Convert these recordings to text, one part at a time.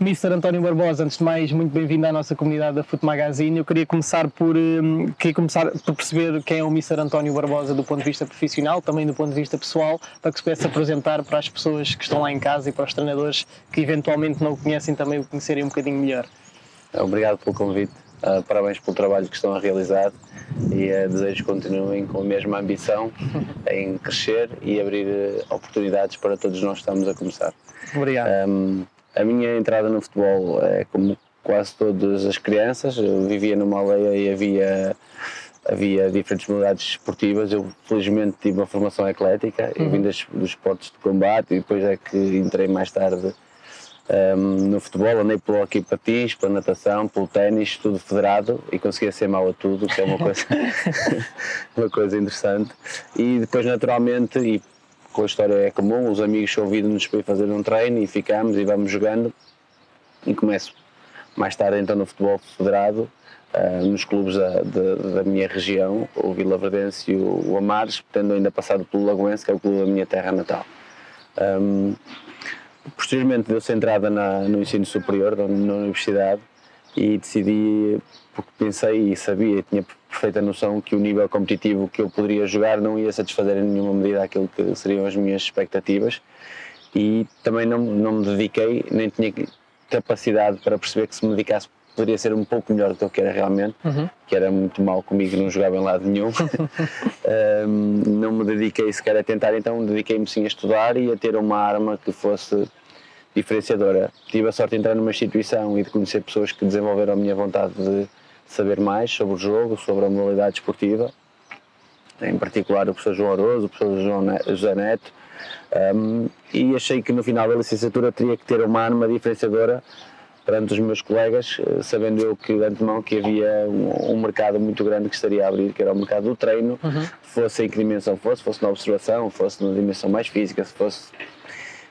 Mr. António Barbosa, antes de mais, muito bem-vindo à nossa comunidade da Foot Magazine. Eu queria começar por, um, queria começar por perceber quem é o Mr. António Barbosa do ponto de vista profissional, também do ponto de vista pessoal, para que se pudesse apresentar para as pessoas que estão lá em casa e para os treinadores que eventualmente não o conhecem também o conhecerem um bocadinho melhor. Obrigado pelo convite, uh, parabéns pelo trabalho que estão a realizar e uh, desejo que continuem com a mesma ambição em crescer e abrir uh, oportunidades para todos nós que estamos a começar. Obrigado. Um, a minha entrada no futebol é como quase todas as crianças. Eu vivia numa aldeia e havia havia diferentes modalidades esportivas. Eu felizmente tive uma formação eclética. Uhum. Eu vim das, dos esportes de combate e depois é que entrei mais tarde um, no futebol. Andei pelo hockey patins, pela natação, pelo ténis, tudo federado e conseguia ser mau a tudo, que é uma coisa, uma coisa interessante. E depois, naturalmente, e com a história é comum, os amigos convidam-nos para ir fazer um treino e ficamos e vamos jogando e começo mais tarde então no futebol federado, uh, nos clubes da, da, minha região, o Vila Verdense e o, o Amares, tendo ainda passado pelo Lagoense, que é o clube da minha terra natal. Um, posteriormente deu-se entrada na, no ensino superior, na, na universidade, e decidi, porque pensei e sabia, tinha perfeita noção que o nível competitivo que eu poderia jogar não ia satisfazer em nenhuma medida aquilo que seriam as minhas expectativas e também não, não me dediquei, nem tinha capacidade para perceber que se me dedicasse poderia ser um pouco melhor do que era realmente, uhum. que era muito mal comigo, não jogava em lado nenhum. um, não me dediquei sequer a tentar, então dediquei-me sim a estudar e a ter uma arma que fosse diferenciadora. Tive a sorte de entrar numa instituição e de conhecer pessoas que desenvolveram a minha vontade de saber mais sobre o jogo, sobre a modalidade esportiva, em particular o professor João Aroso, o professor João José Neto, um, e achei que no final da licenciatura teria que ter uma arma diferenciadora perante os meus colegas, eh, sabendo eu que de antemão que havia um, um, mercado muito grande que estaria a abrir, que era o mercado do treino, uhum. fosse em que dimensão fosse, fosse na observação, fosse na dimensão mais física, se fosse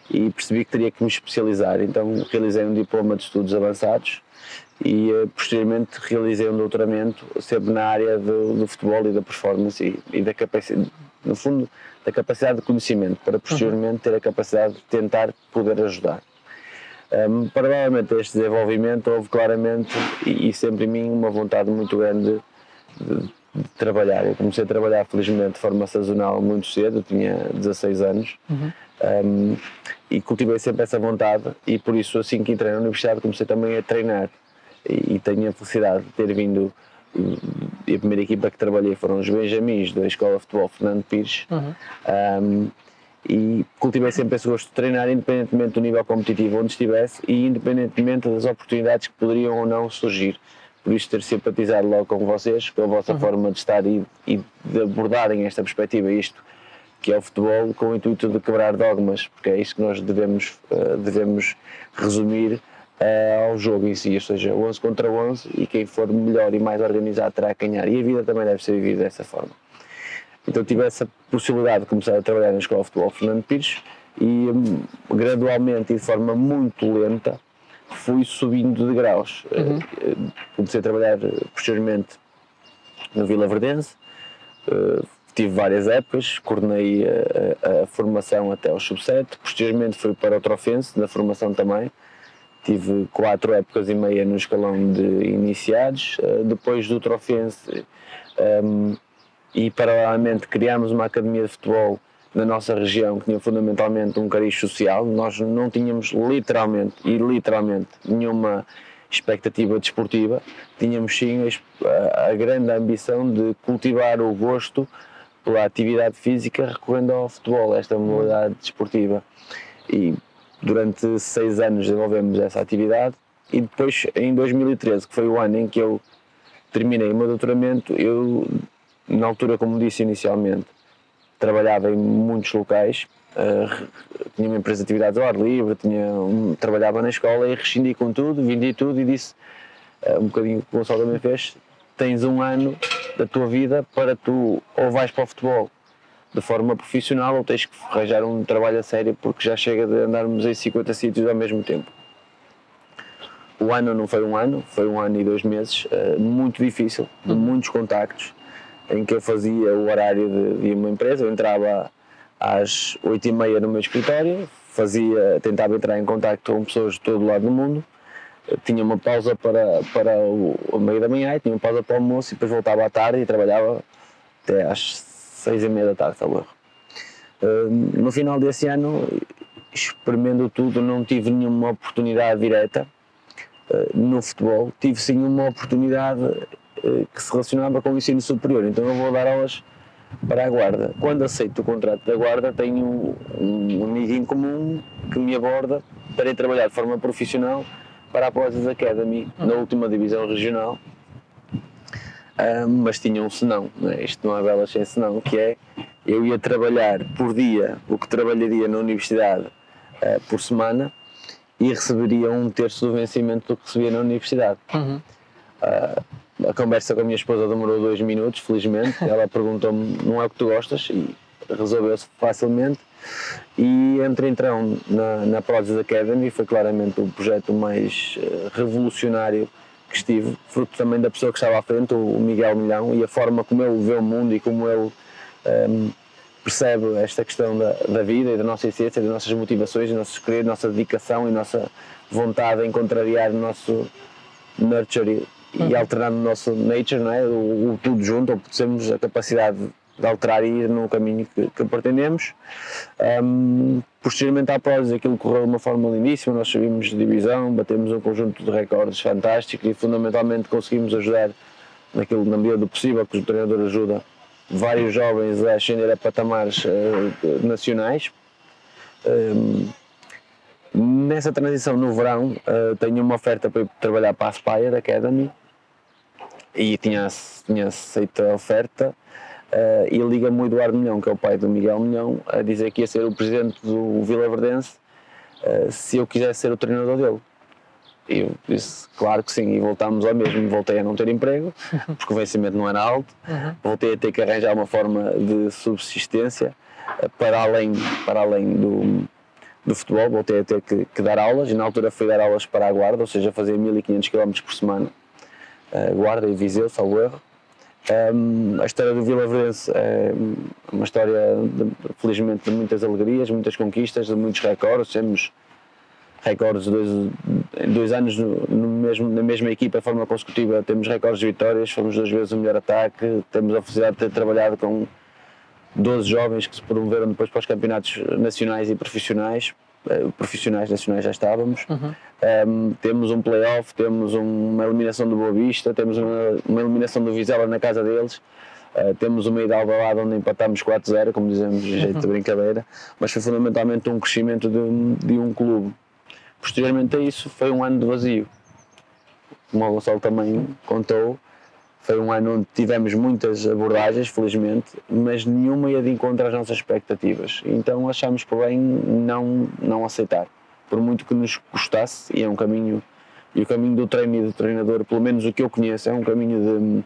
e percebi que teria que me especializar. Então realizei um diploma de estudos avançados e uh, posteriormente realizei um doutoramento sempre na área do, do futebol e da performance e, e, da capacidade, no fundo, da capacidade de conhecimento para posteriormente ter a capacidade de tentar poder ajudar. Um, paralelamente a este desenvolvimento houve claramente e, e, sempre em mim uma vontade muito grande de, de, trabalhar. Eu comecei a trabalhar felizmente de forma sazonal muito cedo, tinha 16 anos. Uhum. Um, e cultivei sempre essa vontade e por isso assim que entrei na universidade comecei também a treinar e, tenho a felicidade de ter vindo e a primeira equipa que trabalhei foram os Benjamins da Escola de Futebol Fernando Pires uhum. um, e cultivei sempre esse gosto de treinar independentemente do nível competitivo onde estivesse e independentemente das oportunidades que poderiam ou não surgir por isso ter simpatizado logo com vocês, com a vossa uhum. forma de estar e, e de abordarem esta perspectiva isto que é o futebol com o intuito de quebrar dogmas, porque é isso que nós devemos, uh, devemos resumir uh, ao jogo em si, ou seja, 11 contra 11 e quem for melhor e mais organizado terá que ganhar. E a vida também deve ser vivida dessa forma. Então tive essa possibilidade de começar a trabalhar na Escola de Futebol Fernando Pires e um, gradualmente e de forma muito lenta fui subindo de graus. Uhum. Uh, comecei a trabalhar posteriormente no Vila Verdense, tive várias épocas, coordenei a, a, a formação até ao sub-7, posteriormente fui para o Trofense, na formação também, tive quatro épocas e meia no escalão de iniciados, uh, depois do Trofense um, ehm, e paralelamente criámos uma academia de futebol na nossa região que tinha fundamentalmente um cariz social, nós não tínhamos literalmente e literalmente nenhuma expectativa desportiva, tínhamos sim a, a grande ambição de cultivar o gosto pela atividade física recorrendo ao futebol, esta modalidade desportiva. E durante seis anos desenvolvemos essa atividade e depois em 2013, que foi o ano em que eu terminei o meu doutoramento, eu, na altura, como disse inicialmente, trabalhava em muitos locais, uh, tinha uma empresa de atividades ao ar livre, tinha um, trabalhava na escola e rescindi com tudo, vendi tudo e disse, uh, um bocadinho o Gonçalo também fez, tens um ano da tua vida para tu ou vais para o futebol de forma profissional ou tens que arranjar um trabalho a sério porque já chega de andarmos em 50 sítios ao mesmo tempo. O ano não foi um ano, foi um ano e dois meses uh, muito difícil, de uhum. muitos contactos, em que eu fazia o horário de, de uma empresa, eu entrava às 8 e meia no meu escritório, fazia, tentava entrar em contacto com pessoas de todo o lado do mundo, tinha uma pausa para, para o, o meio da manhã, tinha uma pausa para o almoço e depois voltava à tarde e trabalhava até às seis e meia da tarde, talvez. Uh, no final desse ano, experimento tudo, não tive nenhuma oportunidade direta uh, no futebol, tive sim uma oportunidade uh, que se relacionava com o ensino superior, então eu vou dar aulas para a Guarda. Quando aceito o contrato da Guarda, tenho um, um em comum que me aborda para ir trabalhar de forma profissional para a Poses Academy na última divisão regional. Um, mas tinha um senão, né? isto não é bela sem senão, que é eu ia trabalhar por dia o que trabalharia na universidade uh, por semana e receberia um terço do vencimento do que recebia na universidade. Uhum. Uh, a conversa com a minha esposa demorou dois minutos, felizmente. Ela perguntou-me: não é o que tu gostas? E resolveu-se facilmente. E entrei então na, na Prozis Academy, foi claramente o projeto mais uh, revolucionário que estive, fruto também da pessoa que estava à frente, o Miguel Milhão, e a forma como ele vê o mundo e como ele um, ehm, percebe esta questão da, da, vida e da nossa essência, das nossas motivações, dos nossos quereres, nossa dedicação e nossa vontade em contrariar o nosso nurture e, uhum. alternar o nosso nature, não é? O, o tudo junto, ou temos a capacidade de alterar e ir no caminho que, que pretendemos. Um, posteriormente à prova, aquilo correu de uma forma lindíssima, nós subimos de divisão, batemos um conjunto de recordes fantásticos e fundamentalmente conseguimos ajudar naquilo, na medida do possível, que o treinador ajuda vários jovens a ascender a patamares uh, nacionais. Um, nessa transição no verão uh, tenho uma oferta para ir trabalhar para a Aspire Academy e tinha, tinha aceito a oferta Uh, e liga-me o Eduardo Milhão, que é o pai do Miguel Milhão, a dizer que ia ser o presidente do Vila Verdense uh, se eu quisesse ser o treinador dele. E eu disse, claro que sim, e voltámos ao mesmo. Voltei a não ter emprego, porque o vencimento não era alto, uhum. voltei a ter que arranjar uma forma de subsistência uh, para além, para além do, do futebol, voltei a ter que, que, dar aulas, e na altura fui dar aulas para a Guarda, ou seja, fazer 1500 km por semana, Guarda e Viseu, salvo erro. Um, a história do Vila Verdense é uma história, de, felizmente, de muitas alegrias, muitas conquistas, de muitos recordes. Temos recordes de dois, dois anos no, no, mesmo, na mesma equipa, de forma consecutiva. Temos recordes de vitórias, fomos duas vezes o melhor ataque. Temos a felicidade de ter trabalhado com 12 jovens que se promoveram depois para os campeonatos nacionais e profissionais. Eh, profissionais nacionais já estávamos. Uhum. Um, temos um playoff, temos uma eliminação do Boa Vista, temos uma, uma eliminação do Vizela na casa deles. Uh, temos uma ida ao onde empatámos 4-0, como dizemos, de jeito de uhum. brincadeira, mas foi fundamentalmente um crescimento de, de um clube. Posteriormente a isso, foi um ano de vazio. Como o Gonçalo também contou, foi um ano onde tivemos muitas abordagens, felizmente, mas nenhuma ia de encontro às nossas expectativas. Então achámos por bem não, não aceitar. Por muito que nos custasse, e é um caminho, e o caminho do treino e do treinador, pelo menos o que eu conheço, é um caminho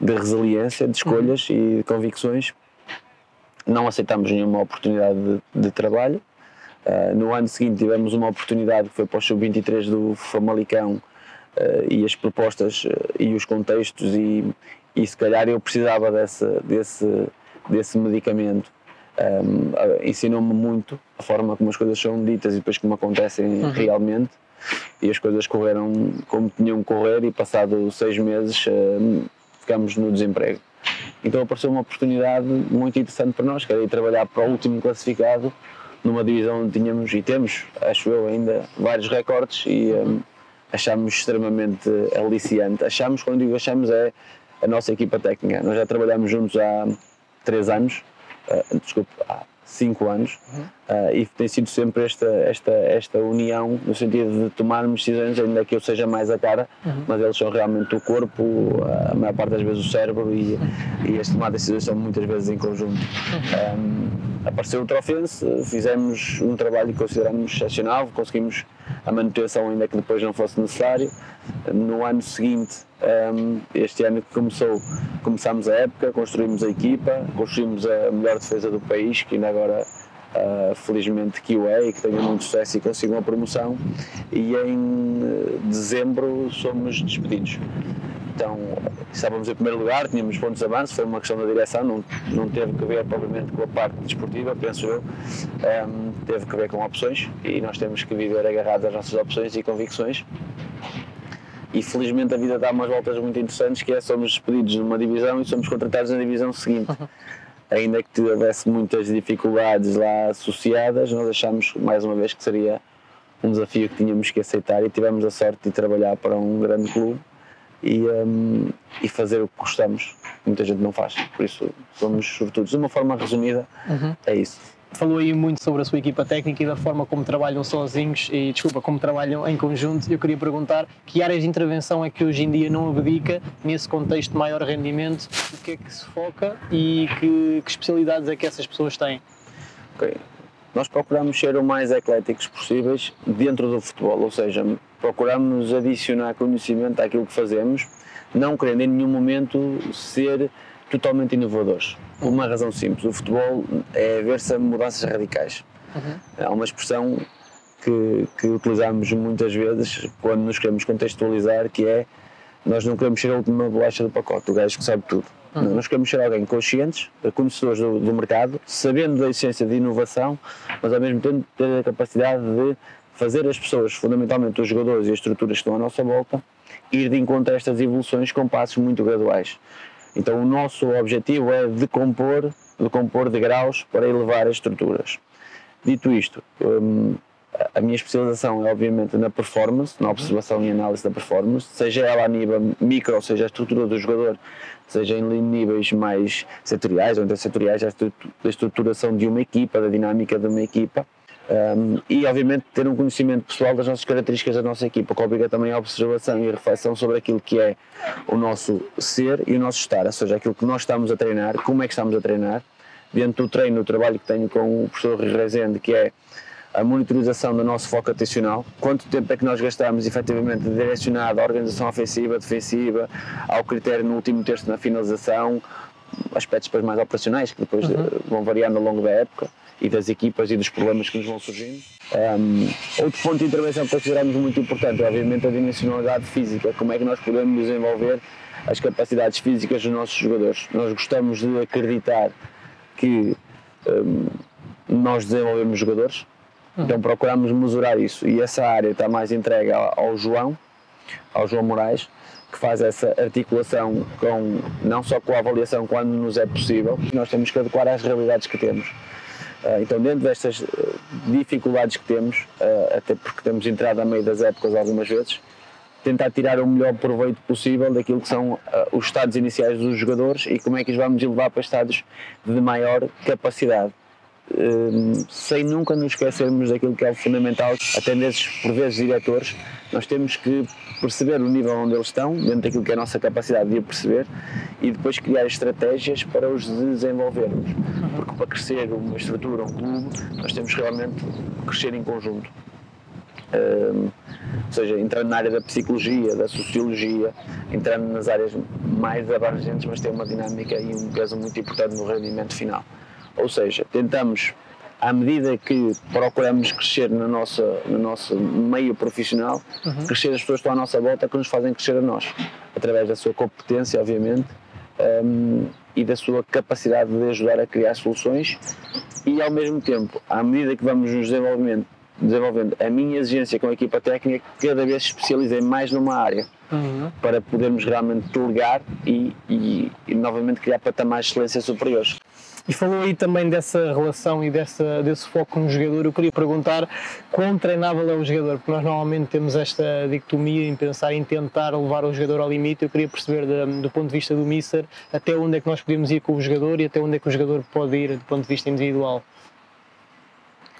de, de resiliência, de escolhas uhum. e de convicções. Não aceitámos nenhuma oportunidade de, de trabalho. Uh, no ano seguinte tivemos uma oportunidade que foi para o Sub-23 do Famalicão, e as propostas uh, e os contextos e, e se calhar eu precisava desse, desse, desse medicamento. Um, ehm, ensinou-me muito a forma como as coisas são ditas e depois como acontecem uhum. realmente e as coisas correram como tinham que correr e passado seis meses uh, ficamos no desemprego. Então apareceu uma oportunidade muito interessante para nós, que era ir trabalhar para o último classificado numa divisão onde tínhamos e temos, acho eu ainda, vários recordes e um, achamos extremamente aliciante. Achamos, quando digo achamos, é a nossa equipa técnica. Nós já trabalhamos juntos há três anos, uh, desculpe, há cinco anos, uhum. uh, e tem sido sempre esta, esta, esta união no sentido de tomarmos decisões, ainda que eu seja mais a cara, uhum. mas eles são realmente o corpo, a maior parte das vezes o cérebro, e, uhum. e as tomadas de decisões são muitas vezes em conjunto. Um, uhum. apareceu o Trofense, fizemos um trabalho que consideramos excepcional, conseguimos a manutenção ainda que depois não fosse necessário. No ano seguinte, um, este ano que começou, começámos a época, construímos a equipa, construímos a melhor defesa do país, que ainda agora uh, felizmente que o é e que tenha muito sucesso e consiga uma promoção. E em eh, dezembro somos despedidos. Então estávamos em primeiro lugar, tínhamos pontos de avanço, foi uma questão da direção, não, não teve que ver propriamente com a parte desportiva, penso eu, um, teve que ver com opções e nós temos que viver agarrados às nossas opções e convicções e felizmente a vida dá umas voltas muito interessantes que é somos despedidos numa divisão e somos contratados na divisão seguinte. Ainda que houvesse muitas dificuldades lá associadas, nós achamos mais uma vez que seria um desafio que tínhamos que aceitar e tivemos a sorte de trabalhar para um grande clube e, um, e fazer o que gostamos. Muita gente não faz, por isso somos sobretudo. De uma forma resumida, uhum. é isso falou aí muito sobre a sua equipa técnica e da forma como trabalham sozinhos e, desculpa, como trabalham em conjunto. Eu queria perguntar que áreas de intervenção é que hoje em dia não abdica nesse contexto de maior rendimento, o que é que se foca e que, que especialidades é que essas pessoas têm? Ok. Nós procuramos ser o mais ecléticos possíveis dentro do futebol, ou seja, procuramos adicionar conhecimento àquilo que fazemos, não querendo em nenhum momento ser totalmente inovadores. Por uma razão simples: o futebol é ver-se a mudanças radicais. Uhum. Há uma expressão que, que utilizamos muitas vezes quando nos queremos contextualizar, que é nós não queremos ser a última bolacha do pacote, o gajo que sabe tudo. Uhum. Nós queremos ser alguém conscientes, conhecedores do, do, mercado, sabendo da essência de inovação, mas ao mesmo tempo ter a capacidade de fazer as pessoas, fundamentalmente os jogadores e as estruturas que estão à nossa volta, ir de encontro a estas evoluções com passos muito graduais. Então o nosso objetivo é decompor, decompor de graus para elevar as estruturas. Dito isto, hum, a minha especialização é obviamente na performance, na observação e análise da performance, seja ela a nível micro, ou seja, a estrutura do jogador, seja em níveis mais setoriais ou intersetoriais, a estruturação de uma equipa, da dinâmica de uma equipa, um, e obviamente ter um conhecimento pessoal das nossas características da nossa equipa, que obriga também a observação e a reflexão sobre aquilo que é o nosso ser e o nosso estar, ou seja, aquilo que nós estamos a treinar, como é que estamos a treinar, dentro do treino, o trabalho que tenho com o professor Rezende, que é a monitorização do nosso foco atencional, quanto tempo é que nós gastamos efetivamente direcionado à organização ofensiva, defensiva, ao critério no último terço na finalização, aspectos depois mais operacionais que depois uhum. Eh, vão variando ao longo da época e das equipas e dos problemas que nos vão surgindo. Um, outro ponto de intervenção que consideramos muito importante é, obviamente, a dimensionalidade física. Como é que nós podemos desenvolver as capacidades físicas dos nossos jogadores? Nós gostamos de acreditar que um, nós desenvolvemos jogadores, então procuramos mesurar isso. E essa área está mais entregue ao João, ao João Moraes, que faz essa articulação com não só com a avaliação quando nos é possível, nós temos que adequar às realidades que temos. Ah, então, dentro destas ah, dificuldades que temos, ah, até porque temos entrado a meio das épocas algumas vezes, tentar tirar o melhor proveito possível daquilo que são os estados iniciais dos jogadores e como é que os vamos elevar para estados de maior capacidade. Sem nunca nos esquecermos daquilo que é o fundamental, até nesses, por vezes, diretores, nós temos que perceber o nível onde eles estão, dentro daquilo que é a nossa capacidade de perceber, e depois criar estratégias para os desenvolvermos. Porque para crescer uma estrutura, um clube, nós temos realmente que crescer em conjunto. Um, ou seja, entrando na área da psicologia, da sociologia, entrando nas áreas mais abrangentes, mas tem uma dinâmica e um peso muito importante no rendimento final. Ou seja, tentamos à medida que procuramos crescer no nosso, no nosso meio profissional, uhum. crescer as pessoas que estão à nossa volta que nos fazem crescer a nós, através da sua competência, obviamente, um, e da sua capacidade de ajudar a criar soluções e ao mesmo tempo, à medida que vamos nos desenvolvendo, desenvolvendo a minha exigência com a equipa técnica, cada vez especializei mais numa área uhum. para podermos realmente delegar e, e, e novamente criar patamares de excelência superiores. E falou aí também dessa relação e dessa, desse foco no jogador. Eu queria perguntar quão treinável é o jogador, porque nós normalmente temos esta dicotomia em pensar em tentar levar o jogador ao limite. Eu queria perceber, de, do ponto de vista do Mister, até onde é que nós podemos ir com o jogador e até onde é que o jogador pode ir do ponto de vista individual.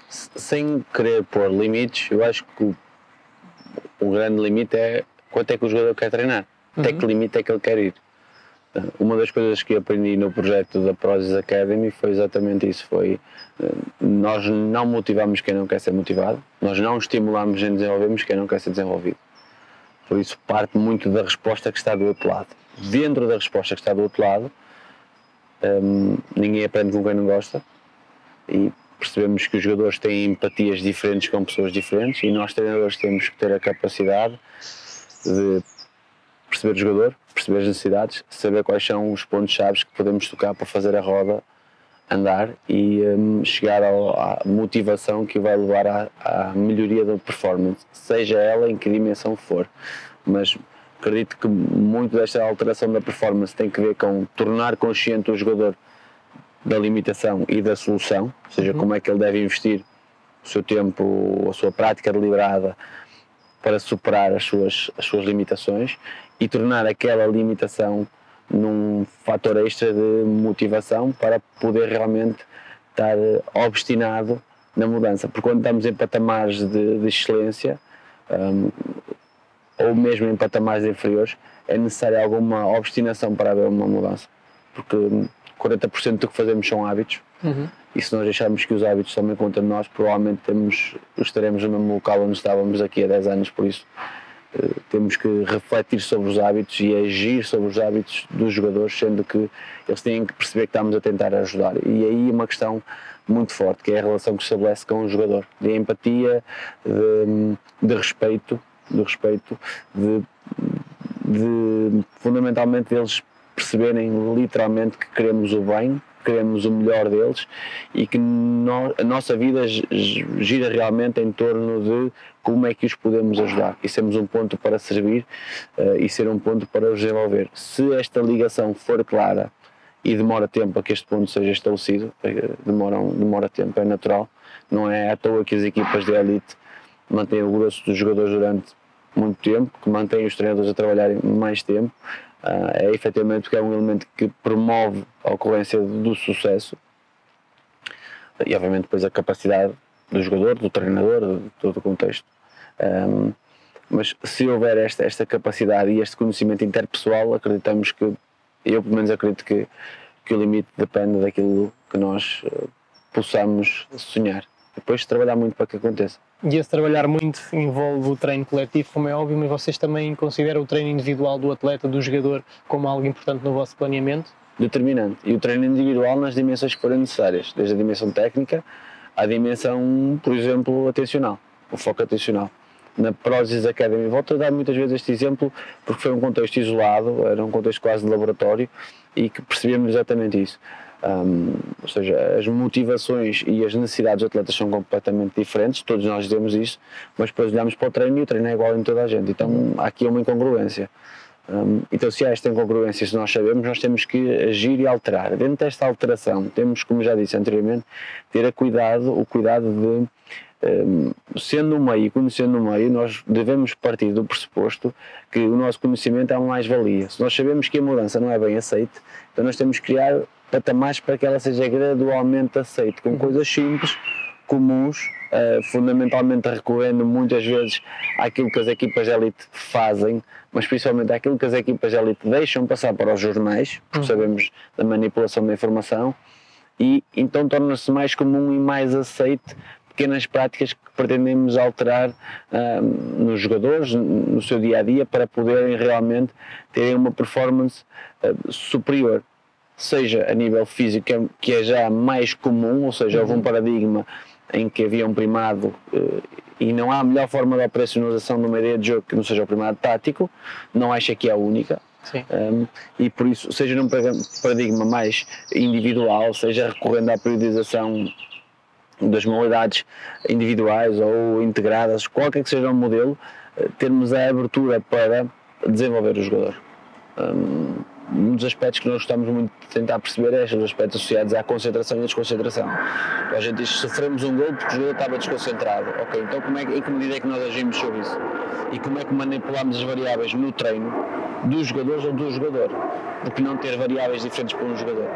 Sem querer pôr limites, eu acho que o, o grande limite é quanto é que o jogador quer treinar, uhum. até que limite é que ele quer ir. Uma das coisas que aprendi no projeto da Prozis Academy foi exatamente isso, foi eh, nós não motivamos quem não quer ser motivado, nós não estimulamos nem desenvolvemos quem não quer ser desenvolvido. Por isso parte muito da resposta que está do outro lado. Dentro da resposta que está do outro lado, um, ninguém aprende com quem não gosta e percebemos que os jogadores têm empatias diferentes com pessoas diferentes e nós treinadores temos que ter a capacidade de perceber o jogador, perceber as necessidades, saber quais são os pontos-chave que podemos tocar para fazer a roda andar e um, chegar ao, à motivação que vai levar à, à, melhoria da performance, seja ela em que dimensão for. Mas acredito que muito desta alteração da performance tem que ver com tornar consciente o jogador da limitação e da solução, ou seja, uhum. como é que ele deve investir o seu tempo, a sua prática deliberada para superar as suas, as suas limitações e tornar aquela limitação num fator extra de motivação para poder realmente estar obstinado na mudança. Porque quando estamos em patamares de, de excelência, um, ou mesmo em patamares inferiores, é necessária alguma obstinação para haver uma mudança. Porque 40% do que fazemos são hábitos. Uhum. E se nós deixarmos que os hábitos tomem conta de nós, provavelmente temos, estaremos no mesmo local onde estávamos aqui há 10 anos. Por isso, temos que refletir sobre os hábitos e agir sobre os hábitos dos jogadores, sendo que eles têm que perceber que estamos a tentar ajudar. E aí uma questão muito forte, que é a relação que se estabelece com o jogador, de empatia, de, de respeito, de respeito, de, de fundamentalmente eles perceberem literalmente que queremos o bem, queremos o melhor deles e que no, a nossa vida gira realmente em torno de como é que os podemos ajudar e sermos um ponto para servir uh, e ser um ponto para os desenvolver. Se esta ligação for clara e demora tempo para que este ponto seja estabelecido, uh, demora, demora tempo, é natural, não é à toa que as equipas de elite mantêm o grosso dos jogadores durante muito tempo, que mantêm os treinadores a trabalharem mais tempo, uh, é efetivamente que é um elemento que promove a ocorrência do sucesso e obviamente depois a capacidade do jogador, do treinador, de todo o contexto. Um, mas se houver esta, esta capacidade e este conhecimento interpessoal, acreditamos que, eu pelo menos acredito que, que o limite depende daquilo que nós uh, possamos sonhar. Depois trabalhar muito para que aconteça. E esse trabalhar muito envolve o treino coletivo, como é óbvio, mas vocês também consideram o treino individual do atleta, do jogador, como algo importante no vosso planeamento? Determinante. E o treino individual nas dimensões que forem necessárias, desde a dimensão técnica à dimensão, por exemplo, atencional, o foco atencional. Na Prozis Academy, volto a dar muitas vezes este exemplo porque foi um contexto isolado, era um contexto quase de laboratório e que percebemos exatamente isso um, ou seja, as motivações e as necessidades dos atletas são completamente diferentes, todos nós dizemos isso, mas depois olhamos para o treino e o treino é igual em toda a gente. Então há aqui uma incongruência. Um, então, se há esta incongruência, se nós sabemos, nós temos que agir e alterar. Dentro desta alteração, temos, como já disse anteriormente, ter a cuidado, o cuidado de um, sendo o meio, conhecendo o meio, nós devemos partir do pressuposto que o nosso conhecimento é uma mais-valia. Se nós sabemos que a mudança não é bem aceita, então nós temos que criar patamares para que ela seja gradualmente aceita, com coisas simples, comuns, uh, fundamentalmente recorrendo muitas vezes àquilo que as equipas de elite fazem, mas principalmente àquilo que as equipas de elite deixam passar para os jornais, porque uhum. sabemos da manipulação da informação, e então torna-se mais comum e mais aceite pequenas práticas que pretendemos alterar uh, nos jogadores, no seu dia a dia, para poderem realmente terem uma performance uh, superior seja a nível físico, que é, é já mais comum, ou seja, houve um uhum. paradigma em que havia um primado uh, e não há melhor forma de operacionalização de uma ideia de jogo que não seja o primado tático, não acha que é a única. Um, e por isso, seja num paradigma mais individual, seja recorrendo à periodização das modalidades individuais ou integradas, qualquer que seja o modelo, uh, termos a abertura para desenvolver o jogador. Um, um dos aspectos que nós gostamos muito de tentar perceber é os aspectos associados à concentração e à desconcentração. A gente diz sofremos um gol porque o jogador estava desconcentrado. Ok, então como é, em que medida é que nós agimos sobre isso? E como é que manipulamos as variáveis no treino dos jogadores ou do jogador? Porque não ter variáveis diferentes para um jogador?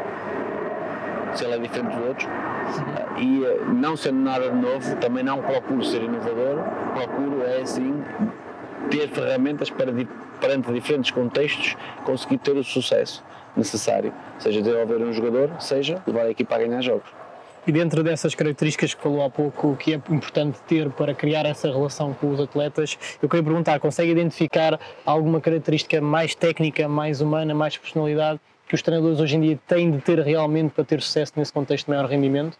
Se ele é diferente dos outros. E eh, não sendo nada de novo, também não procuro ser inovador, procuro é assim ter ferramentas para perante diferentes contextos, conseguir ter o sucesso necessário, seja desenvolver um jogador, seja levar a equipa a ganhar jogos. E dentro dessas características que falou há pouco, o que é importante ter para criar essa relação com os atletas, eu queria perguntar: consegue identificar alguma característica mais técnica, mais humana, mais personalidade que os treinadores hoje em dia têm de ter realmente para ter sucesso nesse contexto de maior rendimento?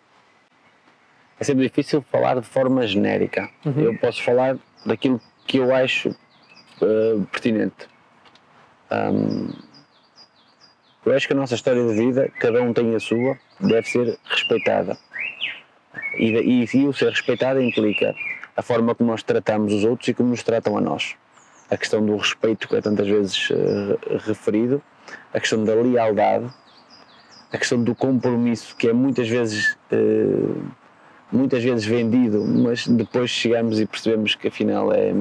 É sempre difícil falar de forma genérica. Uhum. Eu posso falar daquilo que eu acho uh, pertinente. Um, Eu acho que a nossa história de vida, cada um tem a sua, deve ser respeitada. E, e, e o ser respeitada implica a forma como nós tratamos os outros e como nos tratam a nós. A questão do respeito que é tantas vezes uh, referido, a questão da lealdade, a questão do compromisso que é muitas vezes uh, muitas vezes vendido, mas depois chegamos e percebemos que afinal é,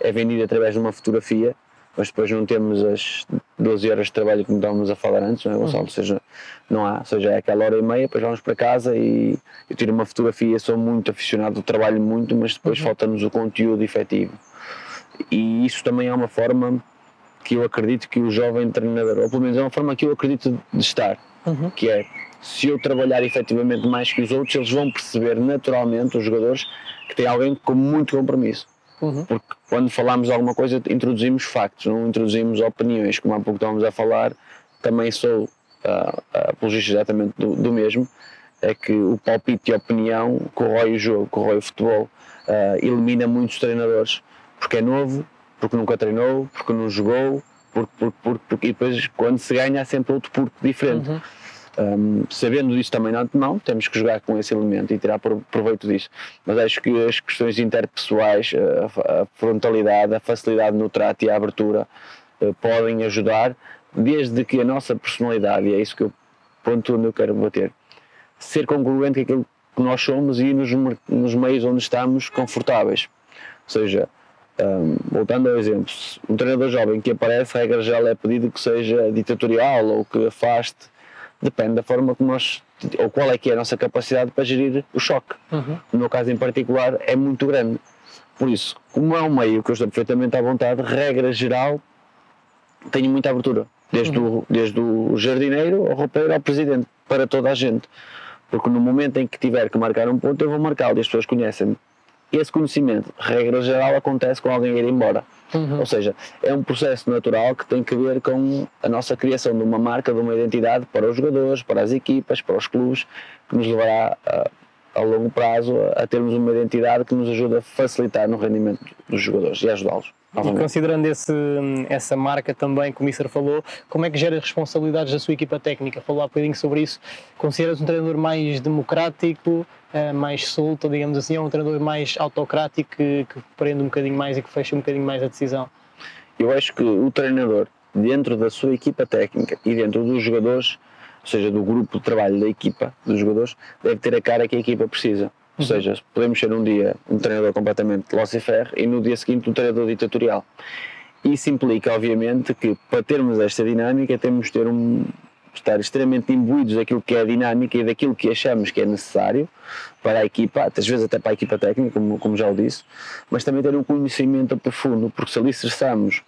é vendido através de uma fotografia, mas depois não temos as 12 horas de trabalho como estávamos a falar antes, não é, Gonçalo? Uhum. Ou seja, não há, ou seja, é aquela hora e meia, depois vamos para casa e eu tiro uma fotografia, sou muito aficionado, trabalho muito, mas depois uhum. falta-nos o conteúdo efetivo. E isso também é uma forma que eu acredito que o jovem treinador, ou pelo menos é uma forma que eu acredito de estar, uhum. que é se eu trabalhar efetivamente mais que os outros, eles vão perceber naturalmente, os jogadores, que tem alguém com muito compromisso. Uhum. Porque quando falamos alguma coisa, introduzimos factos, não introduzimos opiniões, como há pouco estávamos a falar. Também sou uh, apologista exatamente do, do, mesmo. É que o palpite e a opinião corrói o jogo, corrói o futebol, uh, elimina muitos treinadores, porque é novo, porque nunca treinou, porque não jogou, porque, porque, porque, porque e depois quando se ganha há sempre outro porque diferente. Uhum. Um, sabendo disso também não, não, temos que jogar com esse elemento e tirar proveito disso. Mas acho que as questões interpessoais, a, a frontalidade, a facilidade no trato e a abertura uh, podem ajudar, desde que a nossa personalidade, e é isso que eu ponto onde eu quero bater, ser congruente com aquilo que nós somos e nos, nos meios onde estamos confortáveis. Ou seja, um, voltando ao exemplo, um treinador jovem que aparece, a regra geral é pedido que seja ditatorial ou que afaste depende da forma como nós, ou qual é que é a nossa capacidade para gerir o choque. Uhum. No meu caso em particular é muito grande. Por isso, como é um meio que eu estou perfeitamente à vontade, regra geral, tenho muita abertura. Desde, uhum. o, desde o jardineiro ao roupeiro ao presidente, para toda a gente. Porque no momento em que tiver que marcar um ponto, eu vou marcá-lo e as pessoas conhecem-me. Esse conhecimento, regra geral, acontece com alguém ir embora. Uhum. Ou seja, é um processo natural que tem que ver com a nossa criação de uma marca, de uma identidade para os jogadores, para as equipas, para os clubes, que nos levará a, a longo prazo a termos uma identidade que nos ajuda a facilitar no rendimento dos jogadores e ajudá-los. E considerando esse, essa marca também, como o Mister falou, como é que gera as responsabilidades da sua equipa técnica? Falou há bocadinho sobre isso. Consideras um treinador mais democrático, mais solto, digamos assim, ou um treinador mais autocrático que, que prende um bocadinho mais e que fecha um bocadinho mais a decisão? Eu acho que o treinador, dentro da sua equipa técnica e dentro dos jogadores, ou seja, do grupo de trabalho da equipa, dos jogadores, deve ter a cara que a equipa precisa. Ou uhum. seja, podemos ser um dia um treinador completamente laissez-faire e no dia seguinte um treinador ditatorial. Isso implica, obviamente, que para termos esta dinâmica temos de ter um, estar extremamente imbuídos daquilo que é a dinâmica e daquilo que achamos que é necessário para a equipa, às vezes até para a equipa técnica, como, como já o disse, mas também ter um conhecimento profundo, porque se alicerçamos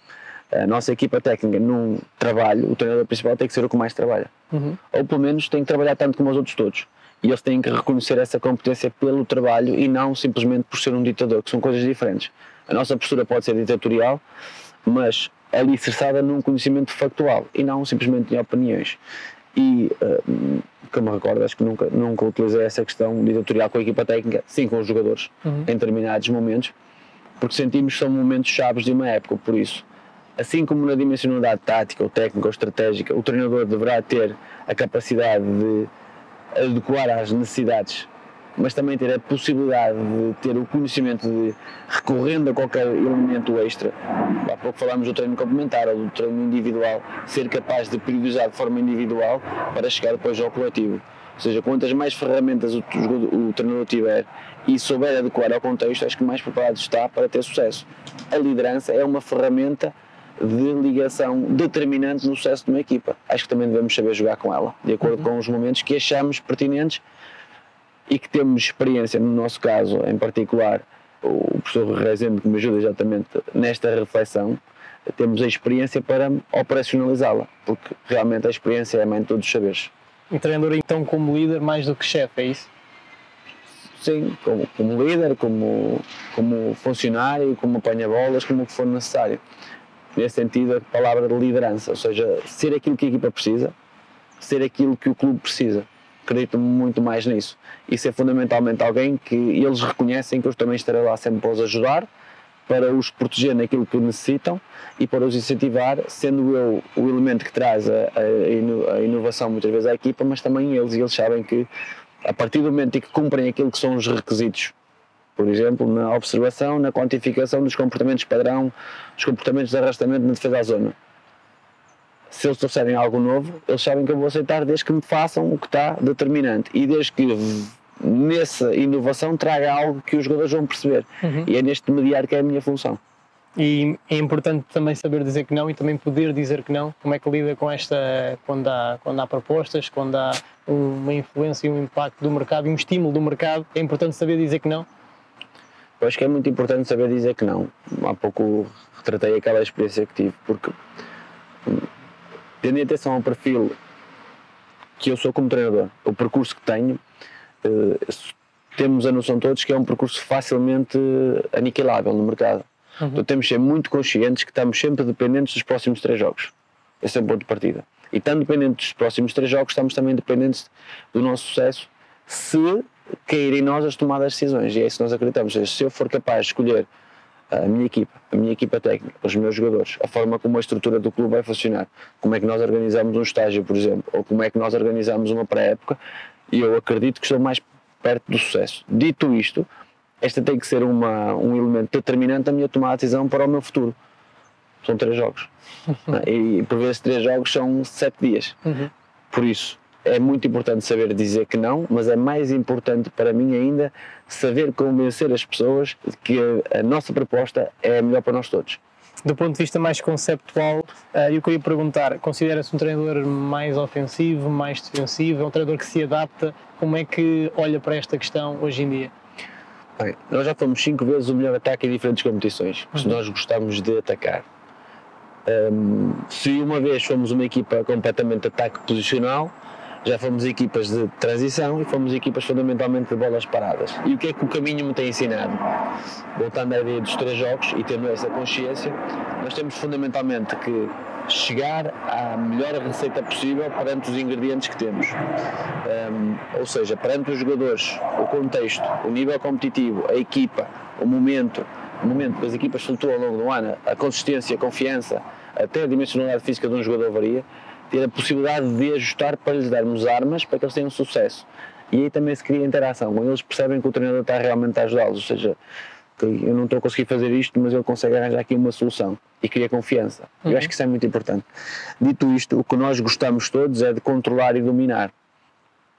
a nossa equipa técnica num trabalho, o treinador principal tem que ser o que mais trabalha. Uhum. Ou pelo menos tem que trabalhar tanto como os outros todos e eles têm que reconhecer essa competência pelo trabalho e não simplesmente por ser um ditador, que são coisas diferentes. A nossa postura pode ser ditatorial, mas alicerçada num conhecimento factual e não simplesmente em opiniões. E, uh, que eu me recordo, acho que nunca, nunca utilizei essa questão ditatorial com a equipa técnica, sim com os jogadores, uhum. em determinados momentos, porque sentimos que são momentos chaves de uma época, por isso. Assim como na dimensionalidade tática, ou técnica, ou estratégica, o treinador deverá ter a capacidade de adequar às necessidades, mas também ter a possibilidade de ter o conhecimento de, recorrendo a qualquer elemento extra, há pouco falámos do treino complementar ou do treino individual, ser capaz de periodizar de forma individual para chegar depois ao coletivo. Ou seja, quantas mais ferramentas o, o, o treinador tiver e souber adequar ao contexto, acho que mais preparado está para ter sucesso. A liderança é uma ferramenta de ligação determinante no sucesso de uma equipa. Acho que também devemos saber jogar com ela, de acordo uhum. com os momentos que achamos pertinentes e que temos experiência, no nosso caso em particular, o professor Rezende que me ajuda exatamente nesta reflexão, temos a experiência para operacionalizá-la, porque realmente a experiência é a mãe de todos os saberes. Um treinador então como líder mais do que chefe, é isso? Sim, como, como líder, como, como funcionário, como apanha-bolas, como o que for necessário nesse sentido, a palavra de liderança, ou seja, ser aquilo que a equipa precisa, ser aquilo que o clube precisa. Acredito muito mais nisso. E ser fundamentalmente alguém que eles reconhecem que eu também estarei lá sempre para os ajudar, para os proteger naquilo que necessitam e para os incentivar, sendo eu o elemento que traz a, a inovação muitas vezes à equipa, mas também eles, e eles sabem que a partir do momento em que cumprem aquilo que são os requisitos, por exemplo, na observação, na quantificação dos comportamentos padrão, dos comportamentos de arrastamento na defesa da zona. Se eles trouxerem algo novo, eles sabem que eu vou aceitar desde que me façam o que está determinante e desde que nessa inovação traga algo que os jogadores vão perceber. Uhum. E é neste mediar que é a minha função. E é importante também saber dizer que não e também poder dizer que não. Como é que lida com esta, quando há, quando há propostas, quando há uma influência e um impacto do mercado e um estímulo do mercado, é importante saber dizer que não? Eu acho que é muito importante saber dizer que não. Há pouco retratei aquela experiência que tive, porque tendo em atenção ao perfil que eu sou como treinador, o percurso que tenho, eh, temos a noção todos que é um percurso facilmente aniquilável no mercado. Uhum. Então temos de ser muito conscientes que estamos sempre dependentes dos próximos três jogos. Esse é o ponto de partida. E estando dependentes dos próximos três jogos, estamos também dependentes do nosso sucesso se cair em nós as tomadas de decisões. E é isso que nós acreditamos. Se eu for capaz de escolher a minha equipa, a minha equipa técnica, os meus jogadores, a forma como a estrutura do clube vai funcionar, como é que nós organizamos um estágio, por exemplo, ou como é que nós organizamos uma pré-época, e eu acredito que estou mais perto do sucesso. Dito isto, esta tem que ser uma, um elemento determinante da minha tomada de decisão para o meu futuro. São três jogos. E por vezes três jogos são sete dias. Uhum. Por isso, é muito importante saber dizer que não, mas é mais importante para mim ainda saber convencer as pessoas de que a nossa proposta é a melhor para nós todos. Do ponto de vista mais conceptual, eh, eu queria perguntar: considera-se um treinador mais ofensivo, mais defensivo? É um treinador que se adapta? Como é que olha para esta questão hoje em dia? Bem, nós já fomos cinco vezes o melhor ataque em diferentes competições, uhum. se nós gostamos de atacar. Um, se uma vez fomos uma equipa completamente de ataque posicional, já fomos equipas de transição e fomos equipas fundamentalmente de bolas paradas. E o que é que o caminho me tem ensinado? Voltando à ideia dos três jogos e tendo essa consciência, nós temos fundamentalmente que chegar à melhor receita possível perante os ingredientes que temos. Um, ou seja, perante os jogadores, o contexto, o nível competitivo, a equipa, o momento, o momento que as equipas flutuam ao longo do ano, a consistência, a confiança, até a dimensionalidade física de um jogador varia, ter a possibilidade de ajustar para lhes darmos armas para que eles tenham sucesso. E aí também se cria interação, quando eles percebem que o treinador está realmente a ajudá-los, ou seja, eu não estou a conseguir fazer isto, mas ele consegue arranjar aqui uma solução e cria confiança. Uhum. Eu acho que isso é muito importante. Dito isto, o que nós gostamos todos é de controlar e dominar.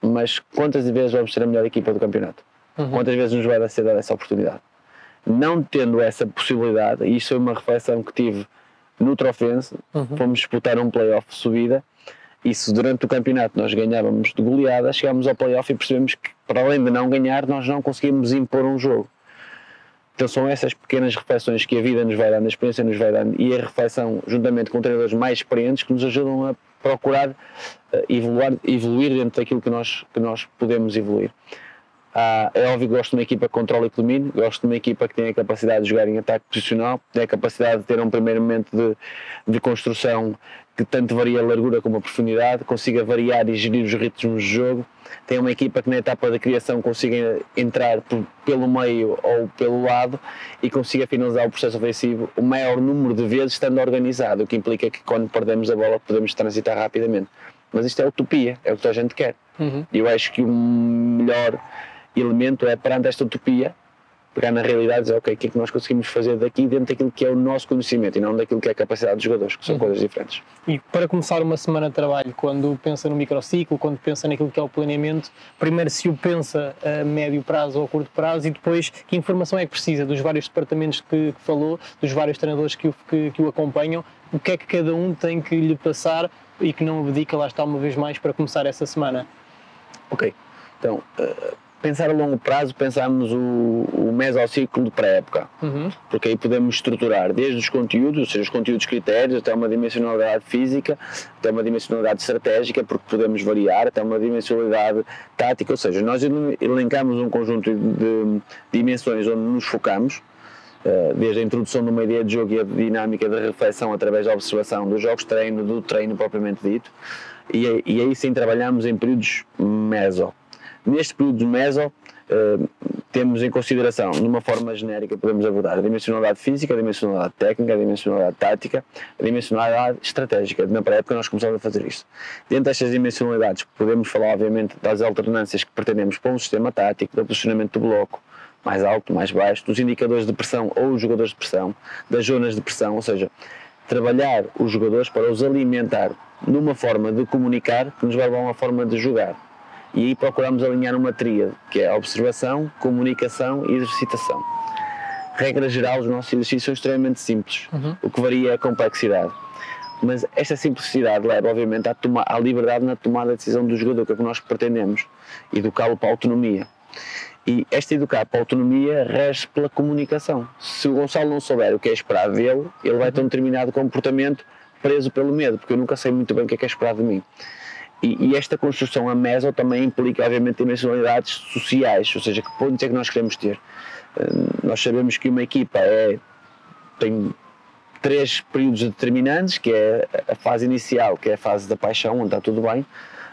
Mas quantas vezes vamos ser a melhor equipa do campeonato? Uhum. Quantas vezes nos vai ser dada essa oportunidade? Não tendo essa possibilidade, e isso foi uma reflexão que tive no Trofense, uhum. fomos disputar um playoff subida, e se durante o campeonato nós ganhávamos de goleada, chegámos ao playoff e percebemos que, para além de não ganhar, nós não conseguimos impor um jogo. Então são essas pequenas reflexões que a vida nos vai dando, a experiência nos vai dando e a reflexão, juntamente com treinadores mais experientes, que nos ajudam a procurar uh, evoluir, evoluir dentro daquilo que nós, que nós podemos evoluir. Ah, é óbvio que gosto de uma equipa que controla e que domine, gosto de uma equipa que tem a capacidade de jogar em ataque posicional, tem a capacidade de ter um primeiro momento de, de construção que tanto varia a largura como a profundidade, consiga variar e gerir os ritmos de jogo. Tem uma equipa que na etapa da criação consiga entrar por, pelo meio ou pelo lado e consiga finalizar o processo ofensivo o maior número de vezes estando organizado, o que implica que quando perdemos a bola podemos transitar rapidamente. Mas isto é utopia, é o que a gente quer. Uhum. Eu acho que o melhor elemento é perante esta utopia pegar na realidade e dizer, ok, o que é que nós conseguimos fazer daqui dentro daquilo que é o nosso conhecimento e não daquilo que é a capacidade dos jogadores, que são uhum. coisas diferentes. E para começar uma semana de trabalho, quando pensa no microciclo, quando pensa naquilo que é o planeamento, primeiro se o pensa a médio prazo ou a curto prazo e depois que informação é que precisa dos vários departamentos que, que falou, dos vários treinadores que o, que, que o acompanham, o que é que cada um tem que lhe passar e que não abdica, lá está uma vez mais, para começar essa semana? Ok, então... Uh pensar a longo prazo, pensamos o, o mesociclo de pré-época, uhum. porque aí podemos estruturar desde os conteúdos, ou seja, os conteúdos critérios, até uma dimensionalidade física, até uma dimensionalidade estratégica, porque podemos variar, até uma dimensionalidade tática, ou seja, nós elencamos um conjunto de dimensões onde nos focamos, eh, desde a introdução de uma ideia de jogo e a dinâmica de reflexão através da observação dos jogos de treino, do treino propriamente dito, e, e aí sim trabalhamos em períodos meso Neste período de meso, uh, temos em consideração, numa forma genérica, podemos abordar a dimensionalidade física, a dimensionalidade técnica, a dimensionalidade tática, a dimensionalidade estratégica. Na pré-época nós começamos a fazer isto. Dentro destas dimensionalidades, podemos falar, obviamente, das alternâncias que pretendemos para um sistema tático, do posicionamento do bloco, mais alto, mais baixo, dos indicadores de pressão ou os jogadores de pressão, das zonas de pressão, ou seja, trabalhar os jogadores para os alimentar numa forma de comunicar que nos leva a uma forma de jogar. E aí procuramos alinhar uma tríade, que é observação, comunicação e exercitação. Regra geral, os nossos exercícios são extremamente simples, uhum. o que varia é a complexidade. Mas esta simplicidade leva, obviamente, à, toma, à liberdade na tomada de decisão do jogador, que é o que nós pretendemos, educá-lo para a autonomia. E esta educar para a autonomia rege pela comunicação. Se o Gonçalo não souber o que é esperado dele, ele vai ter um determinado comportamento preso pelo medo, porque eu nunca sei muito bem o que é que é esperado de mim. E, e, esta construção a meso também implica, obviamente, dimensionalidades sociais, ou seja, que pontos é que nós queremos ter. Uh, nós sabemos que uma equipa é, tem três períodos determinantes, que é a fase inicial, que é a fase da paixão, onde está tudo bem,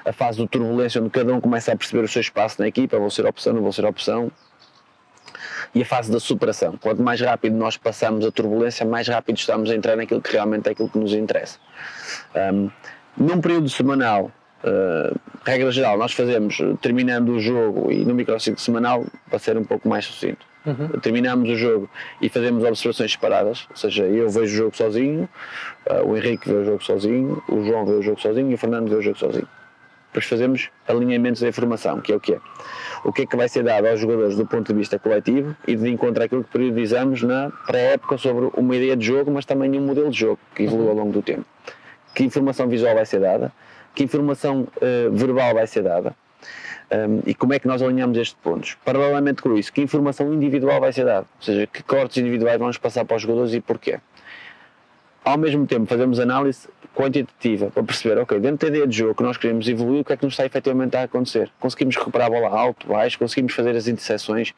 a fase do turbulência, onde cada um começa a perceber o seu espaço na equipa, vou ser opção, não vou ser opção, e a fase da superação. Quanto mais rápido nós passamos a turbulência, mais rápido estamos a entrar naquilo que realmente é aquilo que nos interessa. Um, num período semanal, Uh, regra geral, nós fazemos terminando o jogo e no microciclo semanal, para ser um pouco mais sucinto. Uhum. Terminamos o jogo e fazemos observações separadas, ou seja, eu vejo o jogo sozinho, uh, o Henrique vê o jogo sozinho, o João vê o jogo sozinho e o Fernando vê o jogo sozinho. Depois fazemos alinhamentos da informação, que é o que é. O que é que vai ser dado aos jogadores do ponto de vista coletivo e de encontro àquilo que periodizamos na pré-época sobre uma ideia de jogo, mas também um modelo de jogo que evolui ao longo do tempo. Que informação visual vai ser dada, que informação uh, verbal vai ser dada um, e como é que nós alinhamos estes pontos. Paralelamente com isso, que informação individual vai ser dada, ou seja, que cortes individuais vamos passar para os jogadores e porquê. Ao mesmo tempo, fazemos análise quantitativa para perceber, ok, dentro da ideia de jogo que nós queremos evoluir, o que é que nos está efetivamente a acontecer? Conseguimos recuperar a bola alto, baixo, conseguimos fazer as interseções,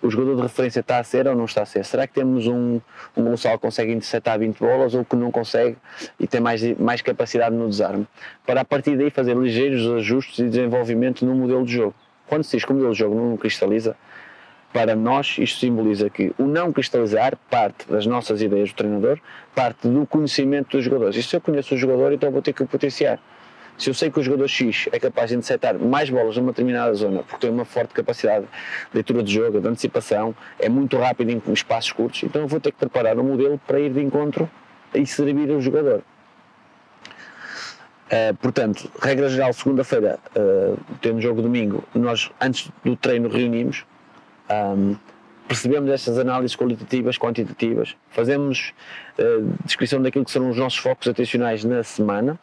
o jogador de referência está a ser ou não está a ser? Será que temos um, um Gonçalo que consegue interceptar 20 bolas ou que não consegue e tem mais, mais capacidade no desarme? Para a partir daí fazer ligeiros ajustes e desenvolvimento no modelo de jogo. Quando se diz que o modelo de jogo não cristaliza, para nós, isto simboliza que o não cristalizar parte das nossas ideias do treinador, parte do conhecimento dos jogadores. E se eu conheço o jogador, então vou ter que o potenciar. Se eu sei que o jogador X é capaz de interceptar mais bolas numa determinada zona, porque tem uma forte capacidade de leitura de jogo, de antecipação, é muito rápido em espaços curtos, então eu vou ter que preparar um modelo para ir de encontro e servir o jogador. Uh, portanto, regra geral, segunda-feira, uh, tendo jogo domingo, nós antes do treino reunimos, um, percebemos estas análises qualitativas, quantitativas, fazemos uh, descrição daquilo que serão os nossos focos atencionais na semana.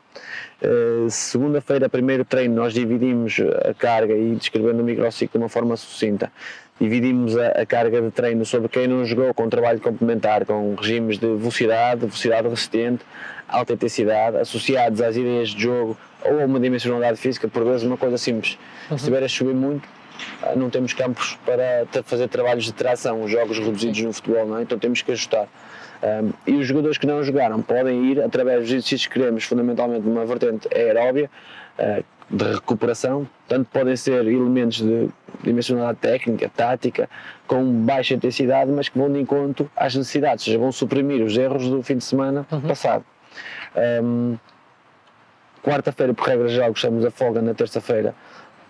Uh, Segunda-feira, primeiro treino, nós dividimos a carga e descrevendo o microciclo de uma forma sucinta. Dividimos a, a, carga de treino sobre quem não jogou com trabalho complementar, com regimes de velocidade, velocidade resistente, alta intensidade, associados às ideias de jogo ou a uma dimensionalidade física, por vezes uma coisa simples. Uhum. Se estiver a chover muito, não temos campos para fazer trabalhos de tração, os jogos reduzidos no futebol, não é? então temos que ajustar. Um, e os jogadores que não jogaram podem ir através dos exercícios que queremos, fundamentalmente numa vertente aeróbia, uh, de recuperação, tanto podem ser elementos de dimensionalidade técnica, tática, com baixa intensidade, mas que vão de encontro às necessidades, ou seja, vão suprimir os erros do fim de semana uhum. passado. Um, Quarta-feira, por regra geral, gostamos da folga na terça-feira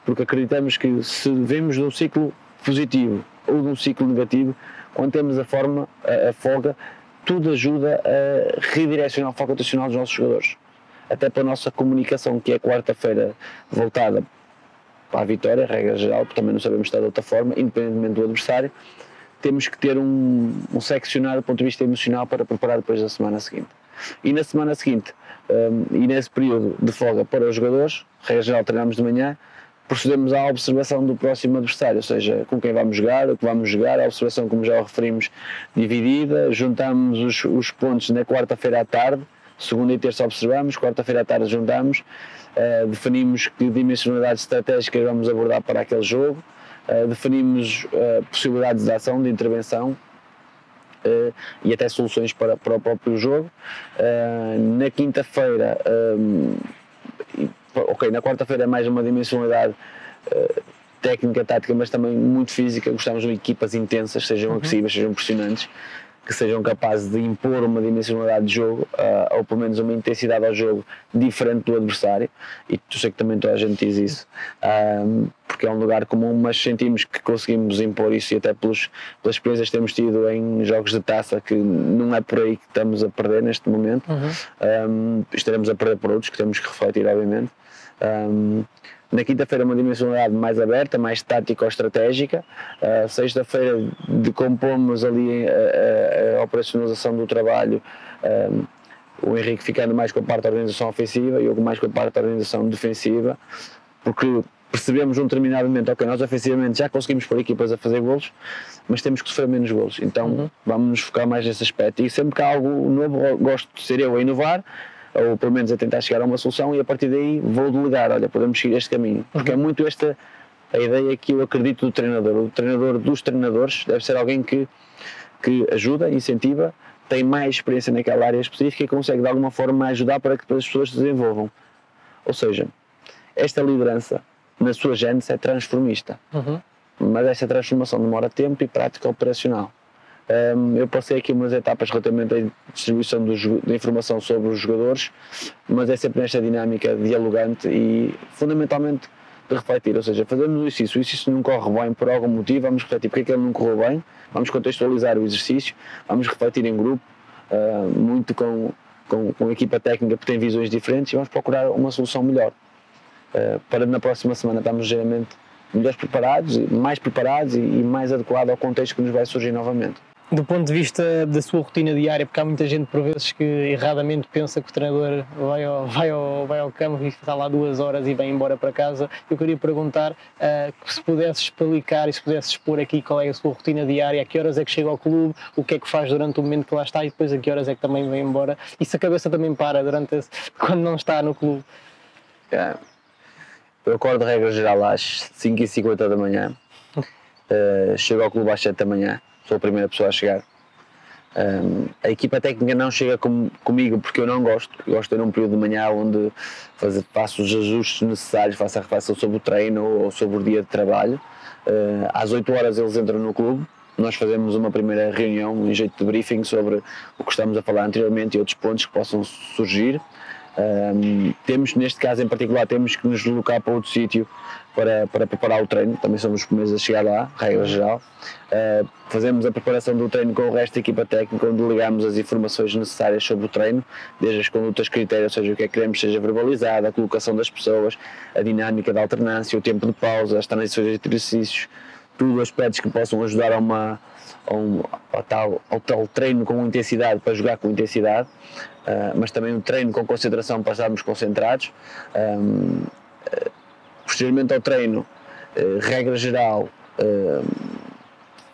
porque acreditamos que se vemos de um ciclo positivo ou de um ciclo negativo, quando temos a forma, a, a folga, tudo ajuda a redirecionar o foco atencional dos nossos jogadores. Até para a nossa comunicação, que é quarta-feira voltada para a vitória, regra geral, porque também não sabemos estar de outra forma, independentemente do adversário, temos que ter um, um seccionado do ponto de vista emocional para preparar depois da semana seguinte. E na semana seguinte, um, e nesse período de folga para os jogadores, regra geral treinamos de manhã, procedemos à observação do próximo adversário, ou seja, com quem vamos jogar, o que vamos jogar, a observação, como já referimos, dividida, juntamos os, os pontos na quarta-feira à tarde, segunda e terça observamos, quarta-feira à tarde juntamos, uh, definimos que dimensionalidades estratégicas vamos abordar para aquele jogo, uh, definimos uh, possibilidades de ação, de intervenção, Uh, e até soluções para, para o próprio jogo. Uh, na quinta-feira, um, ok, na quarta-feira é mais uma dimensionalidade uh, técnica, tática, mas também muito física. Gostamos de equipas intensas, sejam uhum. agressivas, sejam impressionantes que sejam capazes de impor uma dimensionalidade de jogo, uh, ou pelo menos uma intensidade ao jogo diferente do adversário, e tu sei que também toda a gente diz isso, uh, porque é um lugar comum, mas sentimos que conseguimos impor isso e até pelos, pelas experiências que temos tido em jogos de taça, que não é por aí que estamos a perder neste momento, uhum. um, estaremos a perder por outros que temos que refletir, obviamente. Um, na quinta-feira, uma dimensionalidade mais aberta, mais tático-estratégica. Uh, Sexta-feira, decompomos ali a, a, a, operacionalização do trabalho. Um, o Henrique ficando mais com a parte da organização ofensiva e eu mais com a parte da organização defensiva, porque percebemos num determinado momento, ok, nós ofensivamente já conseguimos pôr equipas a fazer golos, mas temos que sofrer menos golos. Então uhum. vamos nos focar mais nesse aspecto. E sempre que há algo novo, gosto de ser eu a inovar ou pelo menos a tentar chegar a uma solução e a partir daí vou delegar, olha, podemos seguir este caminho. Porque é uhum. muito esta a ideia que eu acredito do treinador. O treinador dos treinadores deve ser alguém que, que ajuda, incentiva, tem mais experiência naquela área específica e consegue de alguma forma ajudar para que depois as pessoas se desenvolvam. Ou seja, esta liderança, na sua gênese, é transformista. Uhum. Mas essa transformação demora tempo e prática operacional. Um, eu passei aqui umas etapas relativamente à distribuição de informação sobre os jogadores, mas é sempre nesta dinâmica dialogante e fundamentalmente de refletir, ou seja, fazemos o exercício, o exercício não corre bem por algum motivo, vamos refletir porque é que ele não correu bem, vamos contextualizar o exercício, vamos refletir em grupo, uh, muito com, com, com a equipa técnica que tem visões diferentes e vamos procurar uma solução melhor. Uh, para na próxima semana estarmos geralmente melhores preparados, mais preparados e, e mais adequado ao contexto que nos vai surgir novamente do ponto de vista da sua rotina diária, porque há muita gente por vezes que erradamente pensa que o treinador vai ao, vai ao, vai ao campo e está lá duas horas e vem embora para casa, eu queria perguntar uh, se pudesse explicar e se pudesse expor aqui qual é a sua rotina diária, a que horas é que chega ao clube, o que é que faz durante o momento que lá está e depois a que horas é que também vem embora e se a cabeça também para durante esse, quando não está no clube. É. Eu acordo, regra geral, às 5h50 da manhã, uh, chego ao clube às 7 da manhã sou a primeira pessoa a chegar. Um, a equipa técnica não chega com, comigo porque eu não gosto. Eu gosto de ter um período de manhã onde faço os ajustes necessários, faço a reflexão sobre o treino ou sobre o dia de trabalho. Uh, às 8 horas eles entram no clube. Nós fazemos uma primeira reunião, um jeito de briefing sobre o que estamos a falar anteriormente e outros pontos que possam surgir. Um, temos, neste caso em particular, temos que nos deslocar para outro sítio para, para preparar o treino, também somos os primeiros a chegar lá, regra geral. Uh, fazemos a preparação do treino com o resto da equipa técnica, onde ligamos as informações necessárias sobre o treino, desde as condutas critérios, ou seja, o que é que queremos seja verbalizado, a colocação das pessoas, a dinâmica da alternância, o tempo de pausa, as transições de exercícios, tudo aspectos que possam ajudar a uma, ao, ao, tal, ao tal treino com intensidade para jogar com intensidade, uh, mas também um treino com concentração para estarmos concentrados. Um, uh, posteriormente ao treino, uh, regra geral,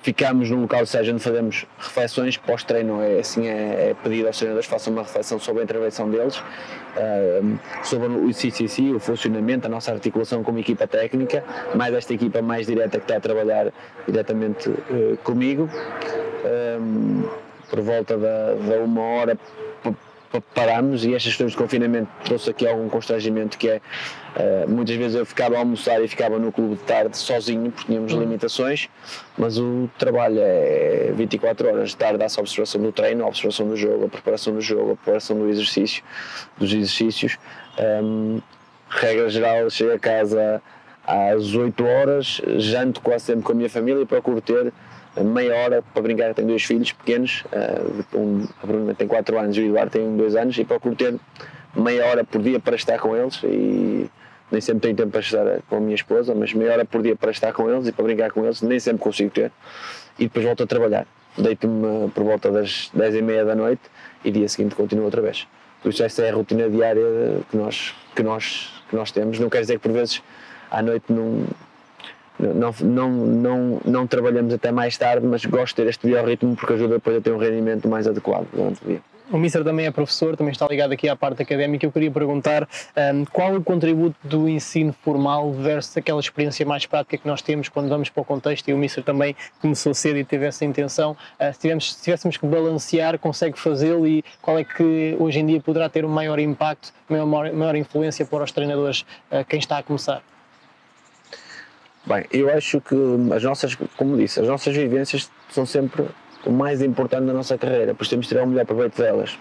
ficamos num local, ou seja, onde fazemos reflexões pós-treino, é, assim é, é pedir aos treinadores façam uma reflexão sobre a intervenção deles, uh, sobre o CCC, o funcionamento, a nossa articulação como equipa técnica, mais esta equipa mais direta que está a trabalhar diretamente comigo, por volta da, da uma hora paramos e estas questões de confinamento trouxe aqui algum constrangimento que é uh, muitas vezes eu ficava a almoçar e ficava no clube de tarde sozinho porque tínhamos uhum. limitações mas o trabalho é 24 horas de tarde a observação do treino, a observação do jogo, a preparação do jogo, a preparação do exercício dos exercícios um, regra geral chego a casa às 8 horas janto quase sempre com a minha família e procuro ter meia hora para brincar. Tenho dois filhos pequenos, uh, um, a Bruna tem 4 anos e o Eduardo tem 2 anos, e procuro ter meia hora por dia para estar com eles. E nem sempre tenho tempo para estar com a minha esposa, mas meia hora por dia para estar com eles e para brincar com eles, nem sempre consigo ter. E depois volto a trabalhar. Deito-me por volta das 10 e meia da noite e dia seguinte continuo outra vez. Por isso, essa é a rotina diária que nós, que nós, que nós temos. Não quer dizer que por vezes à noite não não, não, não, não trabalhamos até mais tarde, mas gosto de ter este biorritmo porque ajuda depois a ter um rendimento mais adequado durante o dia. O Mister também é professor, também está ligado aqui à parte académica. Eu queria perguntar um, qual o contributo do ensino formal versus aquela experiência mais prática que nós temos quando vamos para o contexto. E o Mister também começou cedo e teve essa intenção. Uh, se, se tivéssemos que balancear, consegue fazê-lo e qual é que hoje em dia poderá ter um maior impacto, maior, maior influência para os treinadores, uh, quem está a começar? Bem, eu acho que as nossas, como disse, as nossas vivências são sempre o mais importante da nossa carreira, pois temos de tirar o melhor proveito delas.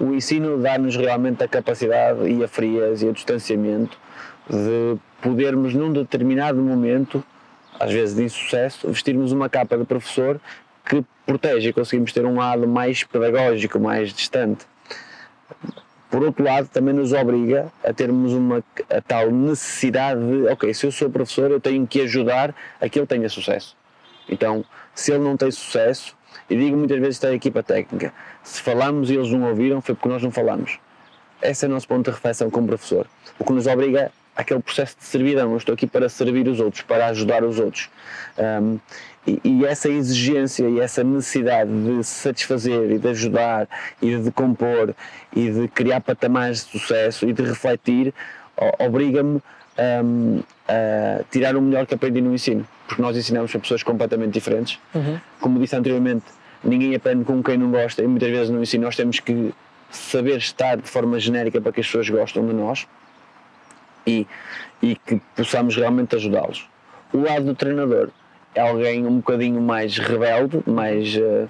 O, ensino dá-nos realmente a capacidade e a frieza e o distanciamento de podermos, num determinado momento, às vezes de insucesso, vestirmos uma capa de professor que protege e conseguimos ter um lado mais pedagógico, mais distante. Por outro lado, também nos obriga a termos uma a tal necessidade de, ok, se eu sou professor, eu tenho que ajudar a que ele tenha sucesso. Então, se ele não tem sucesso, e digo muitas vezes isto a equipa técnica, se falamos e eles não ouviram, foi porque nós não falamos. Esse é o nosso ponto de reflexão como professor. O que nos obriga aquele processo de servidão. Eu estou aqui para servir os outros, para ajudar os outros. Um, e, e, essa exigência e essa necessidade de satisfazer e de ajudar e de compor e de criar patamares de sucesso e de refletir obriga-me um, a tirar o melhor que aprendi no ensino, porque nós ensinamos a pessoas completamente diferentes. Uhum. Como disse anteriormente, ninguém aprende com quem não gosta e muitas vezes no ensino nós temos que saber estar de forma genérica para que as pessoas gostem de nós e, e que possamos realmente ajudá-los. O lado do treinador é alguém um bocadinho mais rebelde, mais, uh,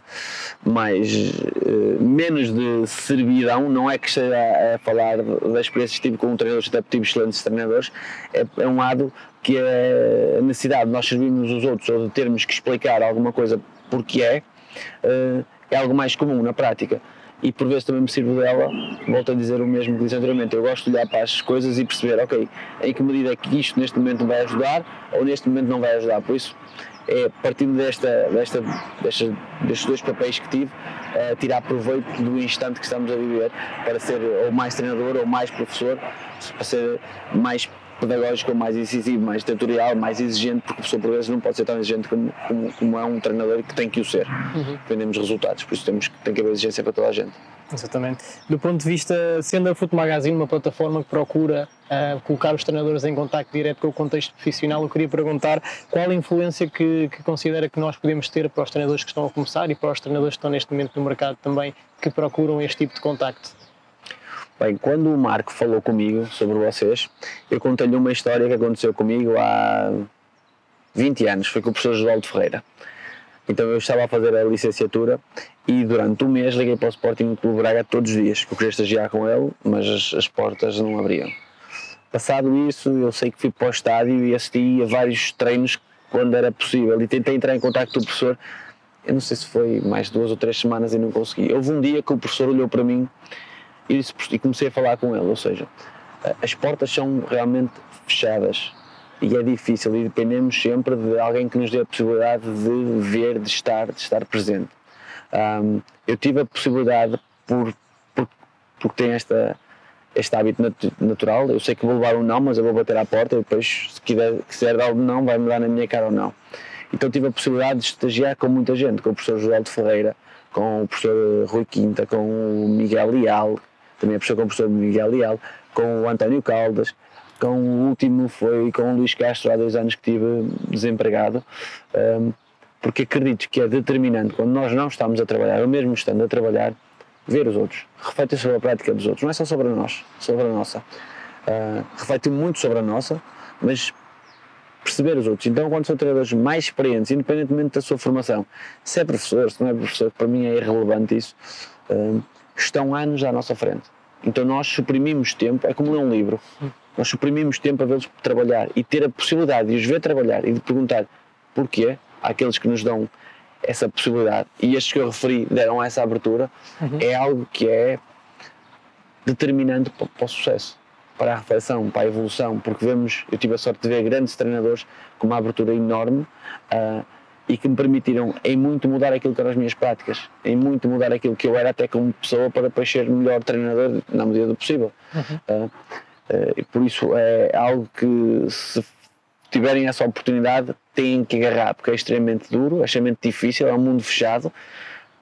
mais uh, menos de servidão, não é que esteja a, falar da experiência que tive com um treinador, até tive excelentes treinadores, é, é, um lado que é a necessidade de nós servirmos os outros ou de termos que explicar alguma coisa porque é, uh, é algo mais comum na prática e por vezes também me sirvo dela, volto a dizer o mesmo que disse anteriormente, eu gosto de olhar para as coisas e perceber, ok, em que medida é que isto neste momento vai ajudar ou neste momento não vai ajudar, por isso é partindo desta, desta, destes dois papéis que tive, é, tirar proveito do instante que estamos a viver para ser ou mais treinador ou mais professor, para ser mais pedagógico, mais incisivo, mais territorial, mais exigente, porque o professor por vezes não pode ser tão exigente como, como, como é um treinador que tem que o ser. Uhum. Dependemos de resultados, por isso temos, tem que haver exigência para toda a gente. Exatamente. Do ponto de vista, sendo a Foot Magazine uma plataforma que procura uh, colocar os treinadores em contato direto com o contexto profissional, eu queria perguntar qual a influência que, que, considera que nós podemos ter para os treinadores que estão a começar e para os treinadores que estão neste momento no mercado também, que procuram este tipo de contacto. Bem, quando o Marco falou comigo sobre vocês, eu contei-lhe uma história que aconteceu comigo há 20 anos, foi com o professor Josualdo Ferreira. Então eu estava a fazer a licenciatura e durante um mês liguei para o Sporting Clube Braga todos os dias, que eu queria estagiar com ele, mas as, as, portas não abriam. Passado isso, eu sei que fui para o estádio e assisti a vários treinos quando era possível e tentei entrar em contato com o professor. Eu não sei se foi mais duas ou três semanas e não consegui. Houve um dia que o professor olhou para mim e, e comecei a falar com ele, ou seja, as portas são realmente fechadas e é difícil e dependemos sempre de alguém que nos dê a possibilidade de ver, de estar, de estar presente. Um, eu tive a possibilidade por, por porque tenho esta este hábito nat natural, eu sei que vou levar um não, mas eu vou bater à porta e depois se quiser, quiser dar um não vai me dar na minha cara ou não. Então tive a possibilidade de estagiar com muita gente, com o professor José de Ferreira, com o professor Rui Quinta, com o Miguel Leal, também professor com o professor Miguel Leal, com o António Caldas, com o último foi com o Luís Castro há dois anos que estive desempregado, porque acredito que é determinante quando nós não estamos a trabalhar, ou mesmo estando a trabalhar, ver os outros, refletir sobre a prática dos outros, não é só sobre nós, sobre a nossa. Uh, refletir muito sobre a nossa, mas perceber os outros. Então, quando são treinadores mais experientes, independentemente da sua formação, se é professor, se não é professor, para mim é irrelevante isso, uh, estão anos à nossa frente. Então nós suprimimos tempo, é como ler um livro, nós suprimimos tempo a vê-los trabalhar e ter a possibilidade de os ver trabalhar e de perguntar porquê àqueles que nos dão essa possibilidade e estes que eu referi deram essa abertura, uhum. é algo que é determinante para, para, o sucesso, para a reflexão, para a evolução, porque vemos, eu tive a sorte de ver grandes treinadores com uma abertura enorme uh, e que me permitiram em muito mudar aquilo que eram as minhas práticas, em muito mudar aquilo que eu era até como pessoa para depois ser melhor treinador na medida do possível. Uhum. Uh, uh, por isso é algo que se tiverem essa oportunidade têm que agarrar, porque é extremamente duro, é extremamente difícil, é um mundo fechado.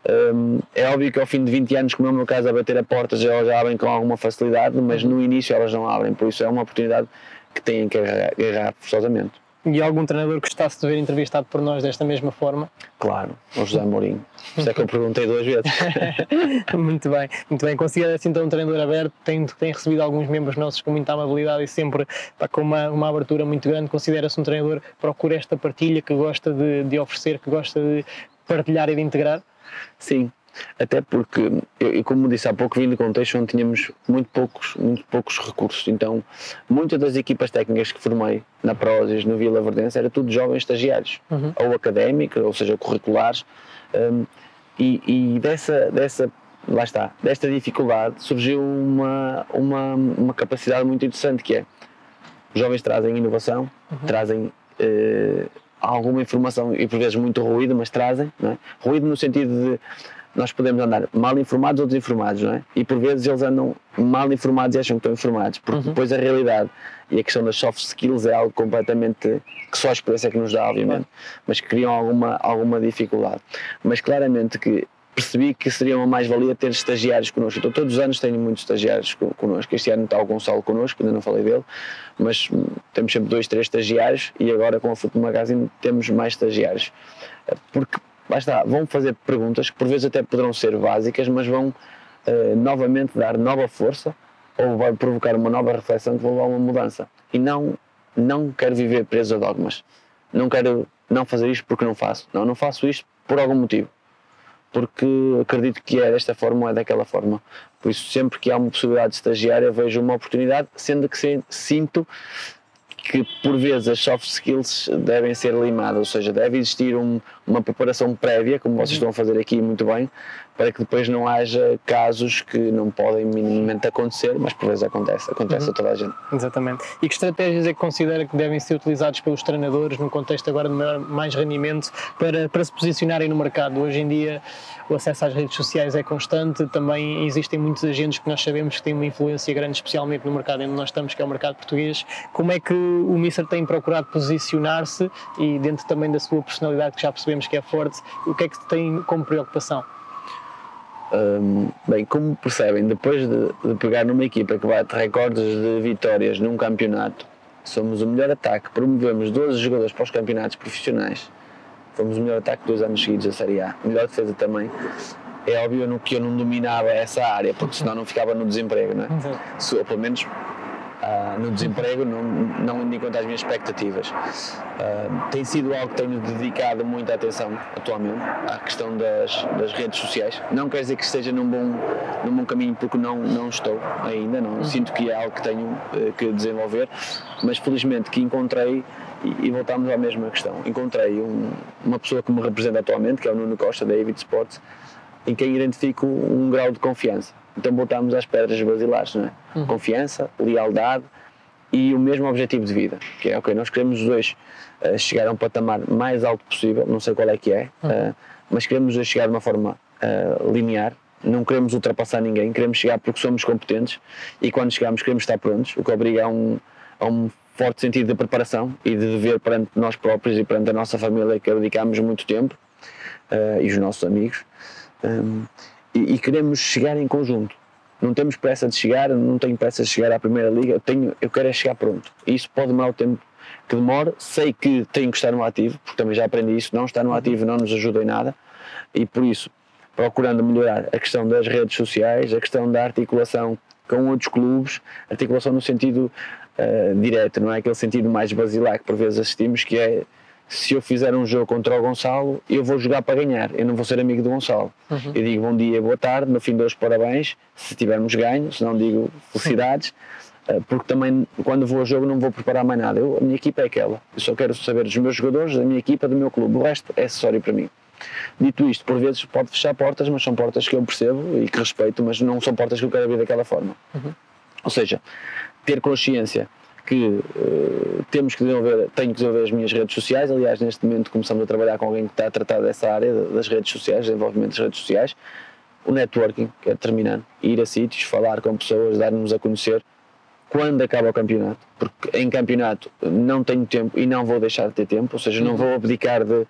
Um, é óbvio que ao fim de 20 anos, como é o meu caso, a bater a porta já, já abrem com alguma facilidade, mas uhum. no início elas não abrem, por isso é uma oportunidade que têm que agarrar forçosamente. E algum treinador que gostasse de ver entrevistado por nós desta mesma forma? Claro, o José Mourinho. Isso é que eu perguntei duas vezes. muito bem, muito bem. Considera-se então um treinador aberto, tem, tem recebido alguns membros nossos com muita amabilidade e sempre pá, com uma, uma abertura muito grande. Considera-se um treinador que procura esta partilha, que gosta de, de oferecer, que gosta de partilhar e de integrar? Sim, até porque, eu, como disse há pouco, vim de contexto onde tínhamos muito poucos, muito poucos recursos, então muitas das equipas técnicas que formei na Prozis, no Vila Verdense, era tudo jovens estagiários, uhum. ou académicos, ou seja, curriculares, um, e, e, dessa, dessa, lá está, desta dificuldade surgiu uma, uma, uma capacidade muito interessante que é, os jovens trazem inovação, uhum. trazem... Uh, alguma informação e por vezes muito ruído, mas trazem, é? ruído no sentido de nós podemos andar mal informados ou desinformados, não é? E por vezes eles andam mal informados e acham que estão informados, porque uhum. depois a realidade e a questão das soft skills é algo completamente que só a experiência que nos dá, obviamente, mas que criam alguma, alguma dificuldade. Mas claramente que percebi que seria uma mais-valia ter estagiários connosco. Então, todos os anos tenho muitos estagiários connosco. Este ano está o Gonçalo connosco, ainda não falei dele, mas temos sempre dois, três estagiários e agora com a Futebol Magazine temos mais estagiários. Porque vão fazer perguntas que por vezes até poderão ser básicas, mas vão uh, novamente dar nova força ou vai provocar uma nova reflexão que vai levar a uma mudança. E não, não quero viver preso a dogmas. Não quero não fazer isto porque não faço. Não, não faço isto por algum motivo. Porque acredito que é desta forma ou é daquela forma. Por isso, sempre que há uma possibilidade de estagiar, eu vejo uma oportunidade, sendo que sinto que por vezes as soft skills devem ser limadas, ou seja, deve existir um, uma preparação prévia, como vocês estão a fazer aqui muito bem, para que depois não haja casos que não podem minimamente acontecer, mas por vezes acontece, acontece uhum. a toda a gente. Exatamente. E que estratégias é que considera que devem ser utilizadas pelos treinadores no contexto agora de mais rendimento para, para se posicionarem no mercado? Hoje em dia o acesso às redes sociais é constante, também existem muitos agentes que nós sabemos que têm uma influência grande, especialmente no mercado onde nós estamos, que é o mercado português. Como é que o Mister tem procurado posicionar-se e dentro também da sua personalidade, que já percebemos que é forte, o que é que tem como preocupação? Um, bem, como percebem, depois de, de, pegar numa equipa que bate recordes de vitórias num campeonato, somos o melhor ataque, promovemos 12 jogadores para os campeonatos profissionais, fomos o melhor ataque dois anos seguidos da Série A, melhor defesa também. É óbvio que eu não dominava essa área, porque senão não ficava no desemprego, não é? Ou pelo menos uh, no desemprego, não, não indo em conta as minhas expectativas. Uh, tem sido algo que tenho dedicado muita atenção atualmente, à questão das, das redes sociais. Não quer dizer que esteja num bom, num bom caminho, porque não, não estou ainda, não uhum. sinto que é algo que tenho uh, que desenvolver, mas felizmente que encontrei e, e voltamos à mesma questão. Encontrei um, uma pessoa que me representa atualmente, que é o Nuno Costa, da Avid Sports, em quem identifico um grau de confiança. Então voltamos às pedras basilares, não é? Uhum. Confiança, lealdade e o mesmo objetivo de vida, que é, ok, nós queremos os dois uh, chegar a um patamar mais alto possível, não sei qual é que é, uhum. uh, mas queremos chegar de uma forma uh, linear, não queremos ultrapassar ninguém, queremos chegar porque somos competentes e quando chegamos queremos estar prontos, o que obriga a um, a um forte sentido de preparação e de dever perante nós próprios e perante a nossa família que dedicamos muito tempo e os nossos amigos. Um, e, queremos chegar em conjunto. Não temos pressa de chegar, não tenho pressa de chegar à Primeira Liga, eu, tenho, eu quero é chegar pronto. E isso pode demorar o tempo que demora. Sei que tenho que estar no ativo, porque também já aprendi isso, não estar no ativo não nos ajuda em nada. E por isso, procurando melhorar a questão das redes sociais, a questão da articulação com outros clubes, articulação no sentido uh, direto, não é aquele sentido mais basilar que por vezes assistimos, que é se eu fizer um jogo contra o Gonçalo, eu vou jogar para ganhar, eu não vou ser amigo do Gonçalo. Uhum. Eu digo bom dia, boa tarde, no fim de hoje parabéns, se tivermos ganho, se não digo felicidades, eh, porque também quando vou ao jogo não vou preparar mais nada. Eu, a minha equipa é aquela, eu só quero saber dos meus jogadores, da minha equipa, do meu clube, o resto é acessório para mim. Dito isto, por vezes pode fechar portas, mas são portas que eu percebo e que respeito, mas não são portas que eu quero abrir daquela forma. Uhum. Ou seja, ter consciência que uh, temos que desenvolver, tenho que desenvolver as minhas redes sociais. Aliás, neste momento começamos a trabalhar com alguém que está a tratar dessa área das redes sociais, desenvolvimento das redes sociais. O networking, que é determinante, ir a sítios, falar com pessoas, dar-nos a conhecer quando acaba o campeonato, porque em campeonato não tenho tempo e não vou deixar de ter tempo, ou seja, não vou abdicar de,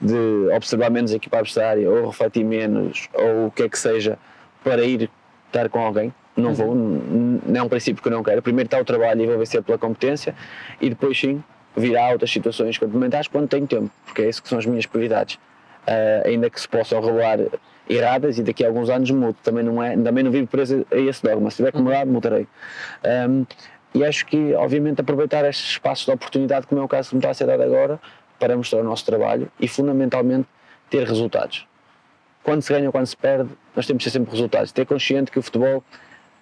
de observar menos a equipa adversária ou refletir menos ou o que é que seja para ir estar com alguém não vou, não é um princípio que eu não quero. Primeiro está o trabalho e vou vencer pela competência e depois sim virá outras situações complementares quando tenho tempo, porque é isso que são as minhas prioridades. Uh, ainda que se possam revelar erradas e daqui a alguns anos mudo. Também não, é, também não vivo preso a esse dogma. Se tiver que mudar, mudarei. Um, e acho que, obviamente, aproveitar estes espaços de oportunidade, como é o caso que me está a ser dado agora, para mostrar o nosso trabalho e, fundamentalmente, ter resultados. Quando se ganha ou quando se perde, nós temos que ter sempre resultados. Ter consciente que o futebol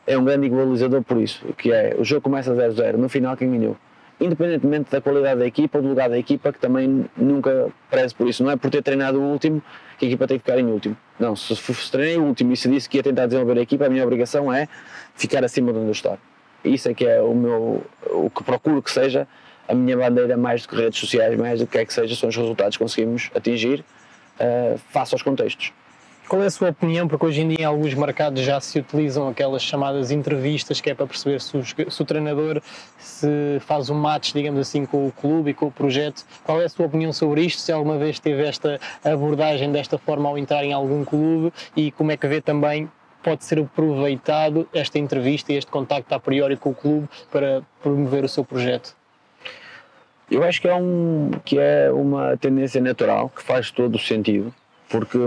é um grande igualizador por isso, que é o jogo começa 0-0, no final quem ganhou independentemente da qualidade da equipa ou do lugar da equipa, que também nunca preze por isso. Não é por ter treinado o último que a equipa tem que ficar em último. Não, se, se treinei o último e se disse que ia tentar desenvolver a equipa, a minha obrigação é ficar acima de onde eu estou. Isso é que é o meu, o que procuro que seja a minha bandeira mais do que redes sociais, mais do que é que seja, são os resultados que conseguimos atingir uh, face aos contextos. Qual é a sua opinião? Porque hoje em dia em alguns mercados já se utilizam aquelas chamadas entrevistas que é para perceber se o, se o treinador se faz um match, digamos assim, com o clube e com o projeto. Qual é a sua opinião sobre isto? Se alguma vez teve esta abordagem desta forma ao entrar em algum clube e como é que vê também pode ser aproveitado esta entrevista e este contacto a priori com o clube para promover o seu projeto? Eu acho que é, um, que é uma tendência natural que faz todo o sentido, porque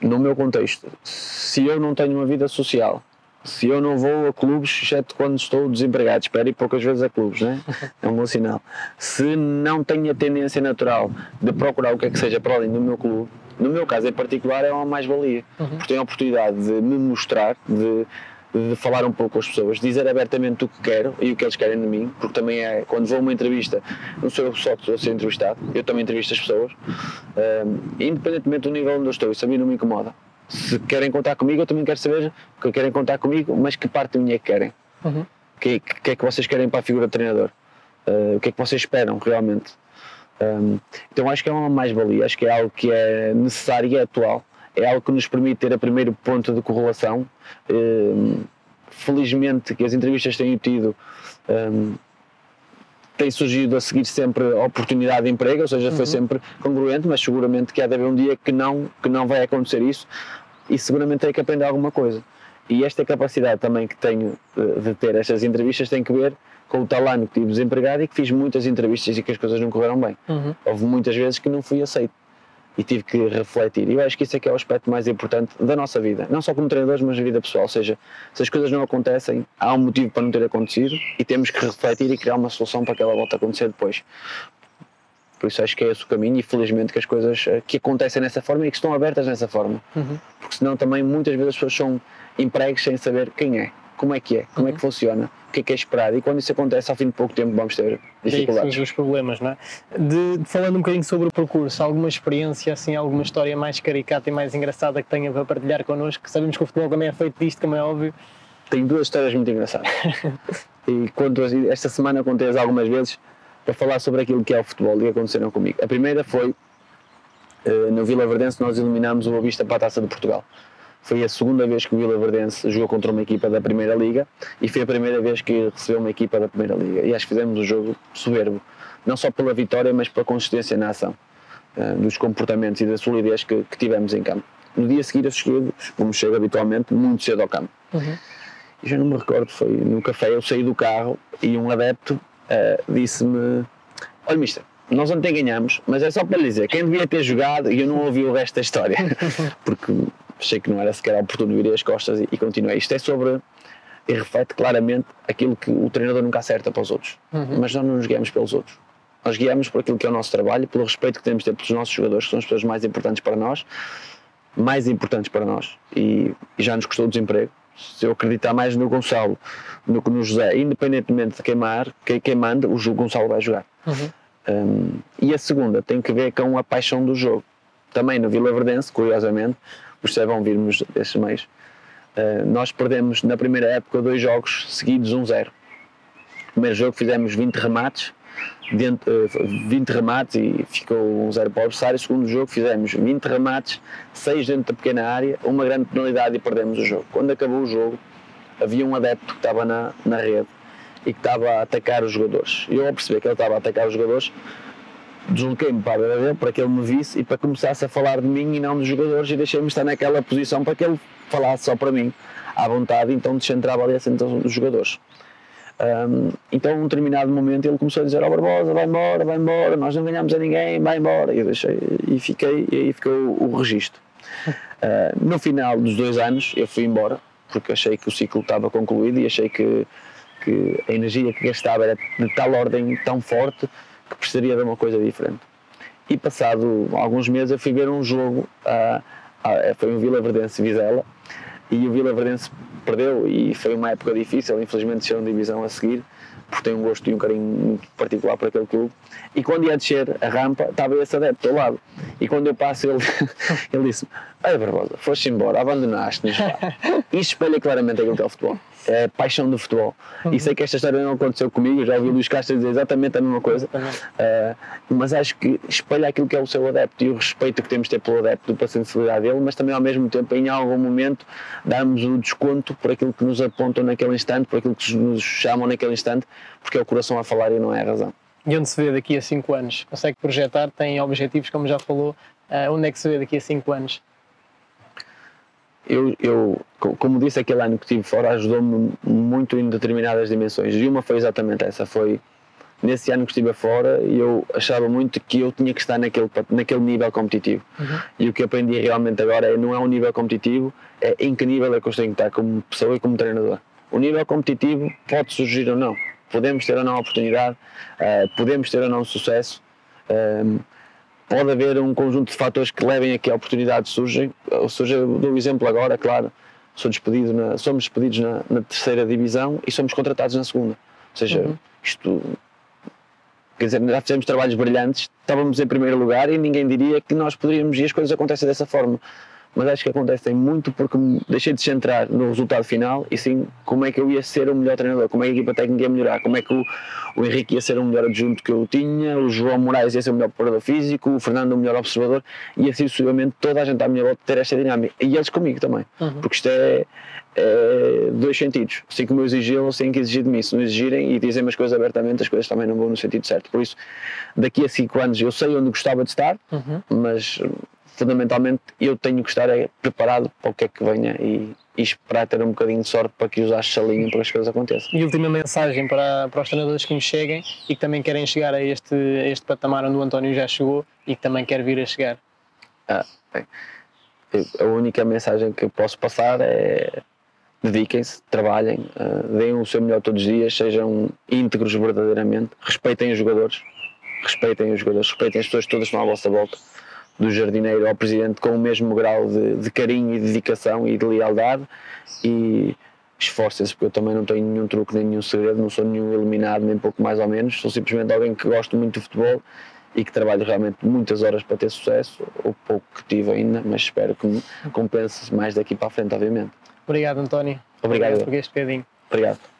no meu contexto, se eu não tenho uma vida social, se eu não vou a clubes, exceto quando estou desempregado, espero ir poucas vezes a clubes, né? é um bom sinal. Se não tenho a tendência natural de procurar o que é que seja para além do meu clube, no meu caso em particular é uma mais-valia, uhum. porque tenho a oportunidade de me mostrar, de de falar um pouco com as pessoas, dizer abertamente o que quero e o que eles querem de mim, porque também é, quando vou a uma entrevista, não sou eu só que estou a ser entrevistado, eu também entrevisto as pessoas, um, independentemente do nível onde eu estou, isso a mim não me incomoda. Se querem contar comigo, eu também quero saber que querem contar comigo, mas que parte de mim é que querem. Uhum. O que, que, é que vocês querem para a figura de treinador? Uh, o que é que vocês esperam realmente? Um, então acho que é uma mais-valia, acho que é algo que é necessário e é atual é algo que nos permite ter a primeiro ponto de correlação. Um, felizmente que as entrevistas têm tido um, tem surgido a seguir sempre a oportunidade de emprego, ou seja, foi uhum. sempre congruente, mas seguramente que há de haver um dia que não, que não vai acontecer isso e seguramente tem que aprender alguma coisa. E esta capacidade também que tenho de, de ter estas entrevistas tem que ver com o tal ano que tive desempregado e que fiz muitas entrevistas e que as coisas não correram bem. Uhum. Houve muitas vezes que não fui aceito e tive que refletir. E eu acho que isso é que é o aspecto mais importante da nossa vida, não só como treinadores, mas na vida pessoal. Ou seja, se as coisas não acontecem, há um motivo para não ter acontecido e temos que refletir e criar uma solução para que ela volte a acontecer depois. Por isso acho que é esse o caminho e felizmente que as coisas eh, que acontecem dessa forma e que estão abertas dessa forma. Uhum. Porque senão também muitas vezes as pessoas são empregos sem saber quem é como é que é, como uhum. é que uhum. funciona, o que é que é esperado e quando isso acontece ao fim de pouco tempo vamos ter dificuldades. Sim, os problemas, não é? De, falando um bocadinho sobre o percurso, alguma experiência, assim, alguma história mais caricata e mais engraçada que tenha para partilhar connosco? Sabemos que o futebol também é feito disto, como é óbvio. Tenho duas histórias muito engraçadas e quando, esta semana contei-as algumas vezes para falar sobre aquilo que é o futebol e aconteceram comigo. A primeira foi uh, no Vila Verdense nós eliminámos o Boavista para a Taça de Portugal. Foi a segunda vez que o Vila Verdense jogou contra uma equipa da Primeira Liga e foi a primeira vez que recebeu uma equipa da Primeira Liga. E acho que fizemos um jogo soberbo, não só pela vitória, mas pela consistência na ação, uh, dos comportamentos e da solidez que, que, tivemos em campo. No dia seguinte eu cheguei, como chego habitualmente, muito cedo ao campo. Uhum. E já não me recordo, foi no café, eu saí do carro e um adepto uh, disse-me: Olha, mister, nós ontem ganhamos, mas é só para lhe dizer, quem devia ter jogado e eu não ouvi o resto da história, porque achei que não era sequer oportuno virei as costas e, e continuei. Isto é sobre e reflete claramente aquilo que o treinador nunca acerta para os outros, uhum. mas nós não nos guiamos pelos outros. Nós guiamos por aquilo que é o nosso trabalho, pelo respeito que temos de ter pelos nossos jogadores, que são as pessoas mais importantes para nós, mais importantes para nós, e, e já nos custou o desemprego. Se eu acreditar mais no Gonçalo do que no José, independentemente de queimar, quem, quem manda, o Gonçalo vai jogar. Uhum. Um, e a segunda tem que ver com a paixão do jogo. Também no Vila Verdense, curiosamente, os vão virmos desses meios. Uh, nós perdemos na primeira época dois jogos seguidos 1-0. Um primeiro jogo fizemos 20 remates, dentro, uh, 20 remates e ficou 1-0 um para o adversário. segundo jogo fizemos 20 remates, 6 dentro da pequena área, uma grande penalidade e perdemos o jogo. Quando acabou o jogo, havia um adepto que estava na, na rede e que estava a atacar os jogadores. Eu ao perceber que ele estava a atacar os jogadores, desloquei-me para a beira para que ele me visse e para começasse a falar de mim e não dos jogadores e deixei-me estar naquela posição para que ele falasse só para mim à vontade, então descentrava ali a atenção dos jogadores. Um, então, num determinado momento, ele começou a dizer: Ó oh, Barbosa, vai embora, vai embora, nós não ganhamos a ninguém, vai embora. E eu deixei, e fiquei, e aí ficou o, o registro. Uh, no final dos dois anos, eu fui embora, porque achei que o ciclo estava concluído e achei que, que a energia que gastava era de tal ordem, tão forte, que precisaria de uma coisa diferente. E passado alguns meses, eu fui ver um jogo, uh, uh, foi um Vila Verdense Vizela, e o Vila Verdense perdeu e foi uma época difícil, infelizmente desceram divisão a seguir, porque tem um gosto e um carinho muito particular para aquele clube. E quando ia descer a rampa, estava esse adepto ao lado. E quando eu passo, ele, ele disse: Ei, Barbosa, foste embora, abandonaste-nos. Isto espelha claramente aquilo que é o futebol é paixão do futebol. Uhum. E sei que esta história não aconteceu comigo, já ouvi o Luís Castro dizer exatamente a mesma coisa, uh, mas acho que espelha aquilo que é o seu adepto e o respeito que temos de ter pelo adepto, pela sensibilidade dele, mas também ao mesmo tempo, em algum momento, darmos o desconto por aquilo que nos apontam naquele instante, por aquilo que nos chamam naquele instante, porque é o coração a falar e não é a razão. E onde se vê daqui a 5 anos? Consegue projetar? Tem objetivos, como já falou? Uh, onde é que se vê daqui a 5 anos? Eu, eu, como disse, aquele ano que estive fora ajudou-me muito em determinadas dimensões. E uma foi exatamente essa: foi nesse ano que estive fora e eu achava muito que eu tinha que estar naquele, naquele nível competitivo. Uhum. E o que aprendi realmente agora é não é um nível competitivo, é em que nível é que eu tenho que estar como pessoa e como treinador. O nível competitivo pode surgir ou não. Podemos ter ou não a oportunidade, uh, podemos ter ou não sucesso. Pode haver um conjunto de fatores que levem a que a oportunidade surgem. Surge, dou o exemplo agora, claro, sou despedido na, somos despedidos na, na, terceira divisão e somos contratados na segunda. Ou seja, uhum. isto. Quer dizer, já fizemos trabalhos brilhantes, estávamos em primeiro lugar e ninguém diria que nós poderíamos e as coisas acontecem dessa forma mas acho que acontecem muito porque deixei de centrar no resultado final e sim como é que eu ia ser o melhor treinador, como é que a equipa técnica ia melhorar, como é que o, o Henrique ia ser o melhor adjunto que eu tinha, o João Moraes ia ser o melhor preparador físico, o Fernando o melhor observador e assim sucessivamente toda a gente à minha volta ter esta dinâmica e eles comigo também, uhum. porque isto é, é, dois sentidos, assim como eu exigi, eles têm que exigir de mim, se não exigirem e dizem as coisas abertamente, as coisas também não vão no sentido certo, por isso daqui a 5 anos eu sei onde gostava de estar, uhum. mas fundamentalmente eu tenho que estar é preparado para o que é que venha e, e esperar ter um bocadinho de sorte para que os achos se alinhem para que as coisas aconteçam. E última mensagem para, para os treinadores que nos cheguem e que também querem chegar a este, a este patamar onde o António já chegou e que também quer vir a chegar. Ah, bem. A única mensagem que posso passar é dediquem-se, trabalhem, uh, deem o seu melhor todos os dias, sejam íntegros verdadeiramente, respeitem os jogadores, respeitem os jogadores, respeitem as pessoas todas que estão à vossa volta do jardineiro ao presidente com o mesmo grau de, de carinho e dedicação e de lealdade e esforcem-se, porque eu também não tenho nenhum truque nem nenhum segredo, não sou nenhum eliminado, nem pouco mais ou menos, sou simplesmente alguém que gosto muito de futebol e que trabalho realmente muitas horas para ter sucesso, o pouco que tive ainda, mas espero que me compense mais daqui para a frente, obviamente. Obrigado, António. Obrigado. Obrigado por este bocadinho. Obrigado.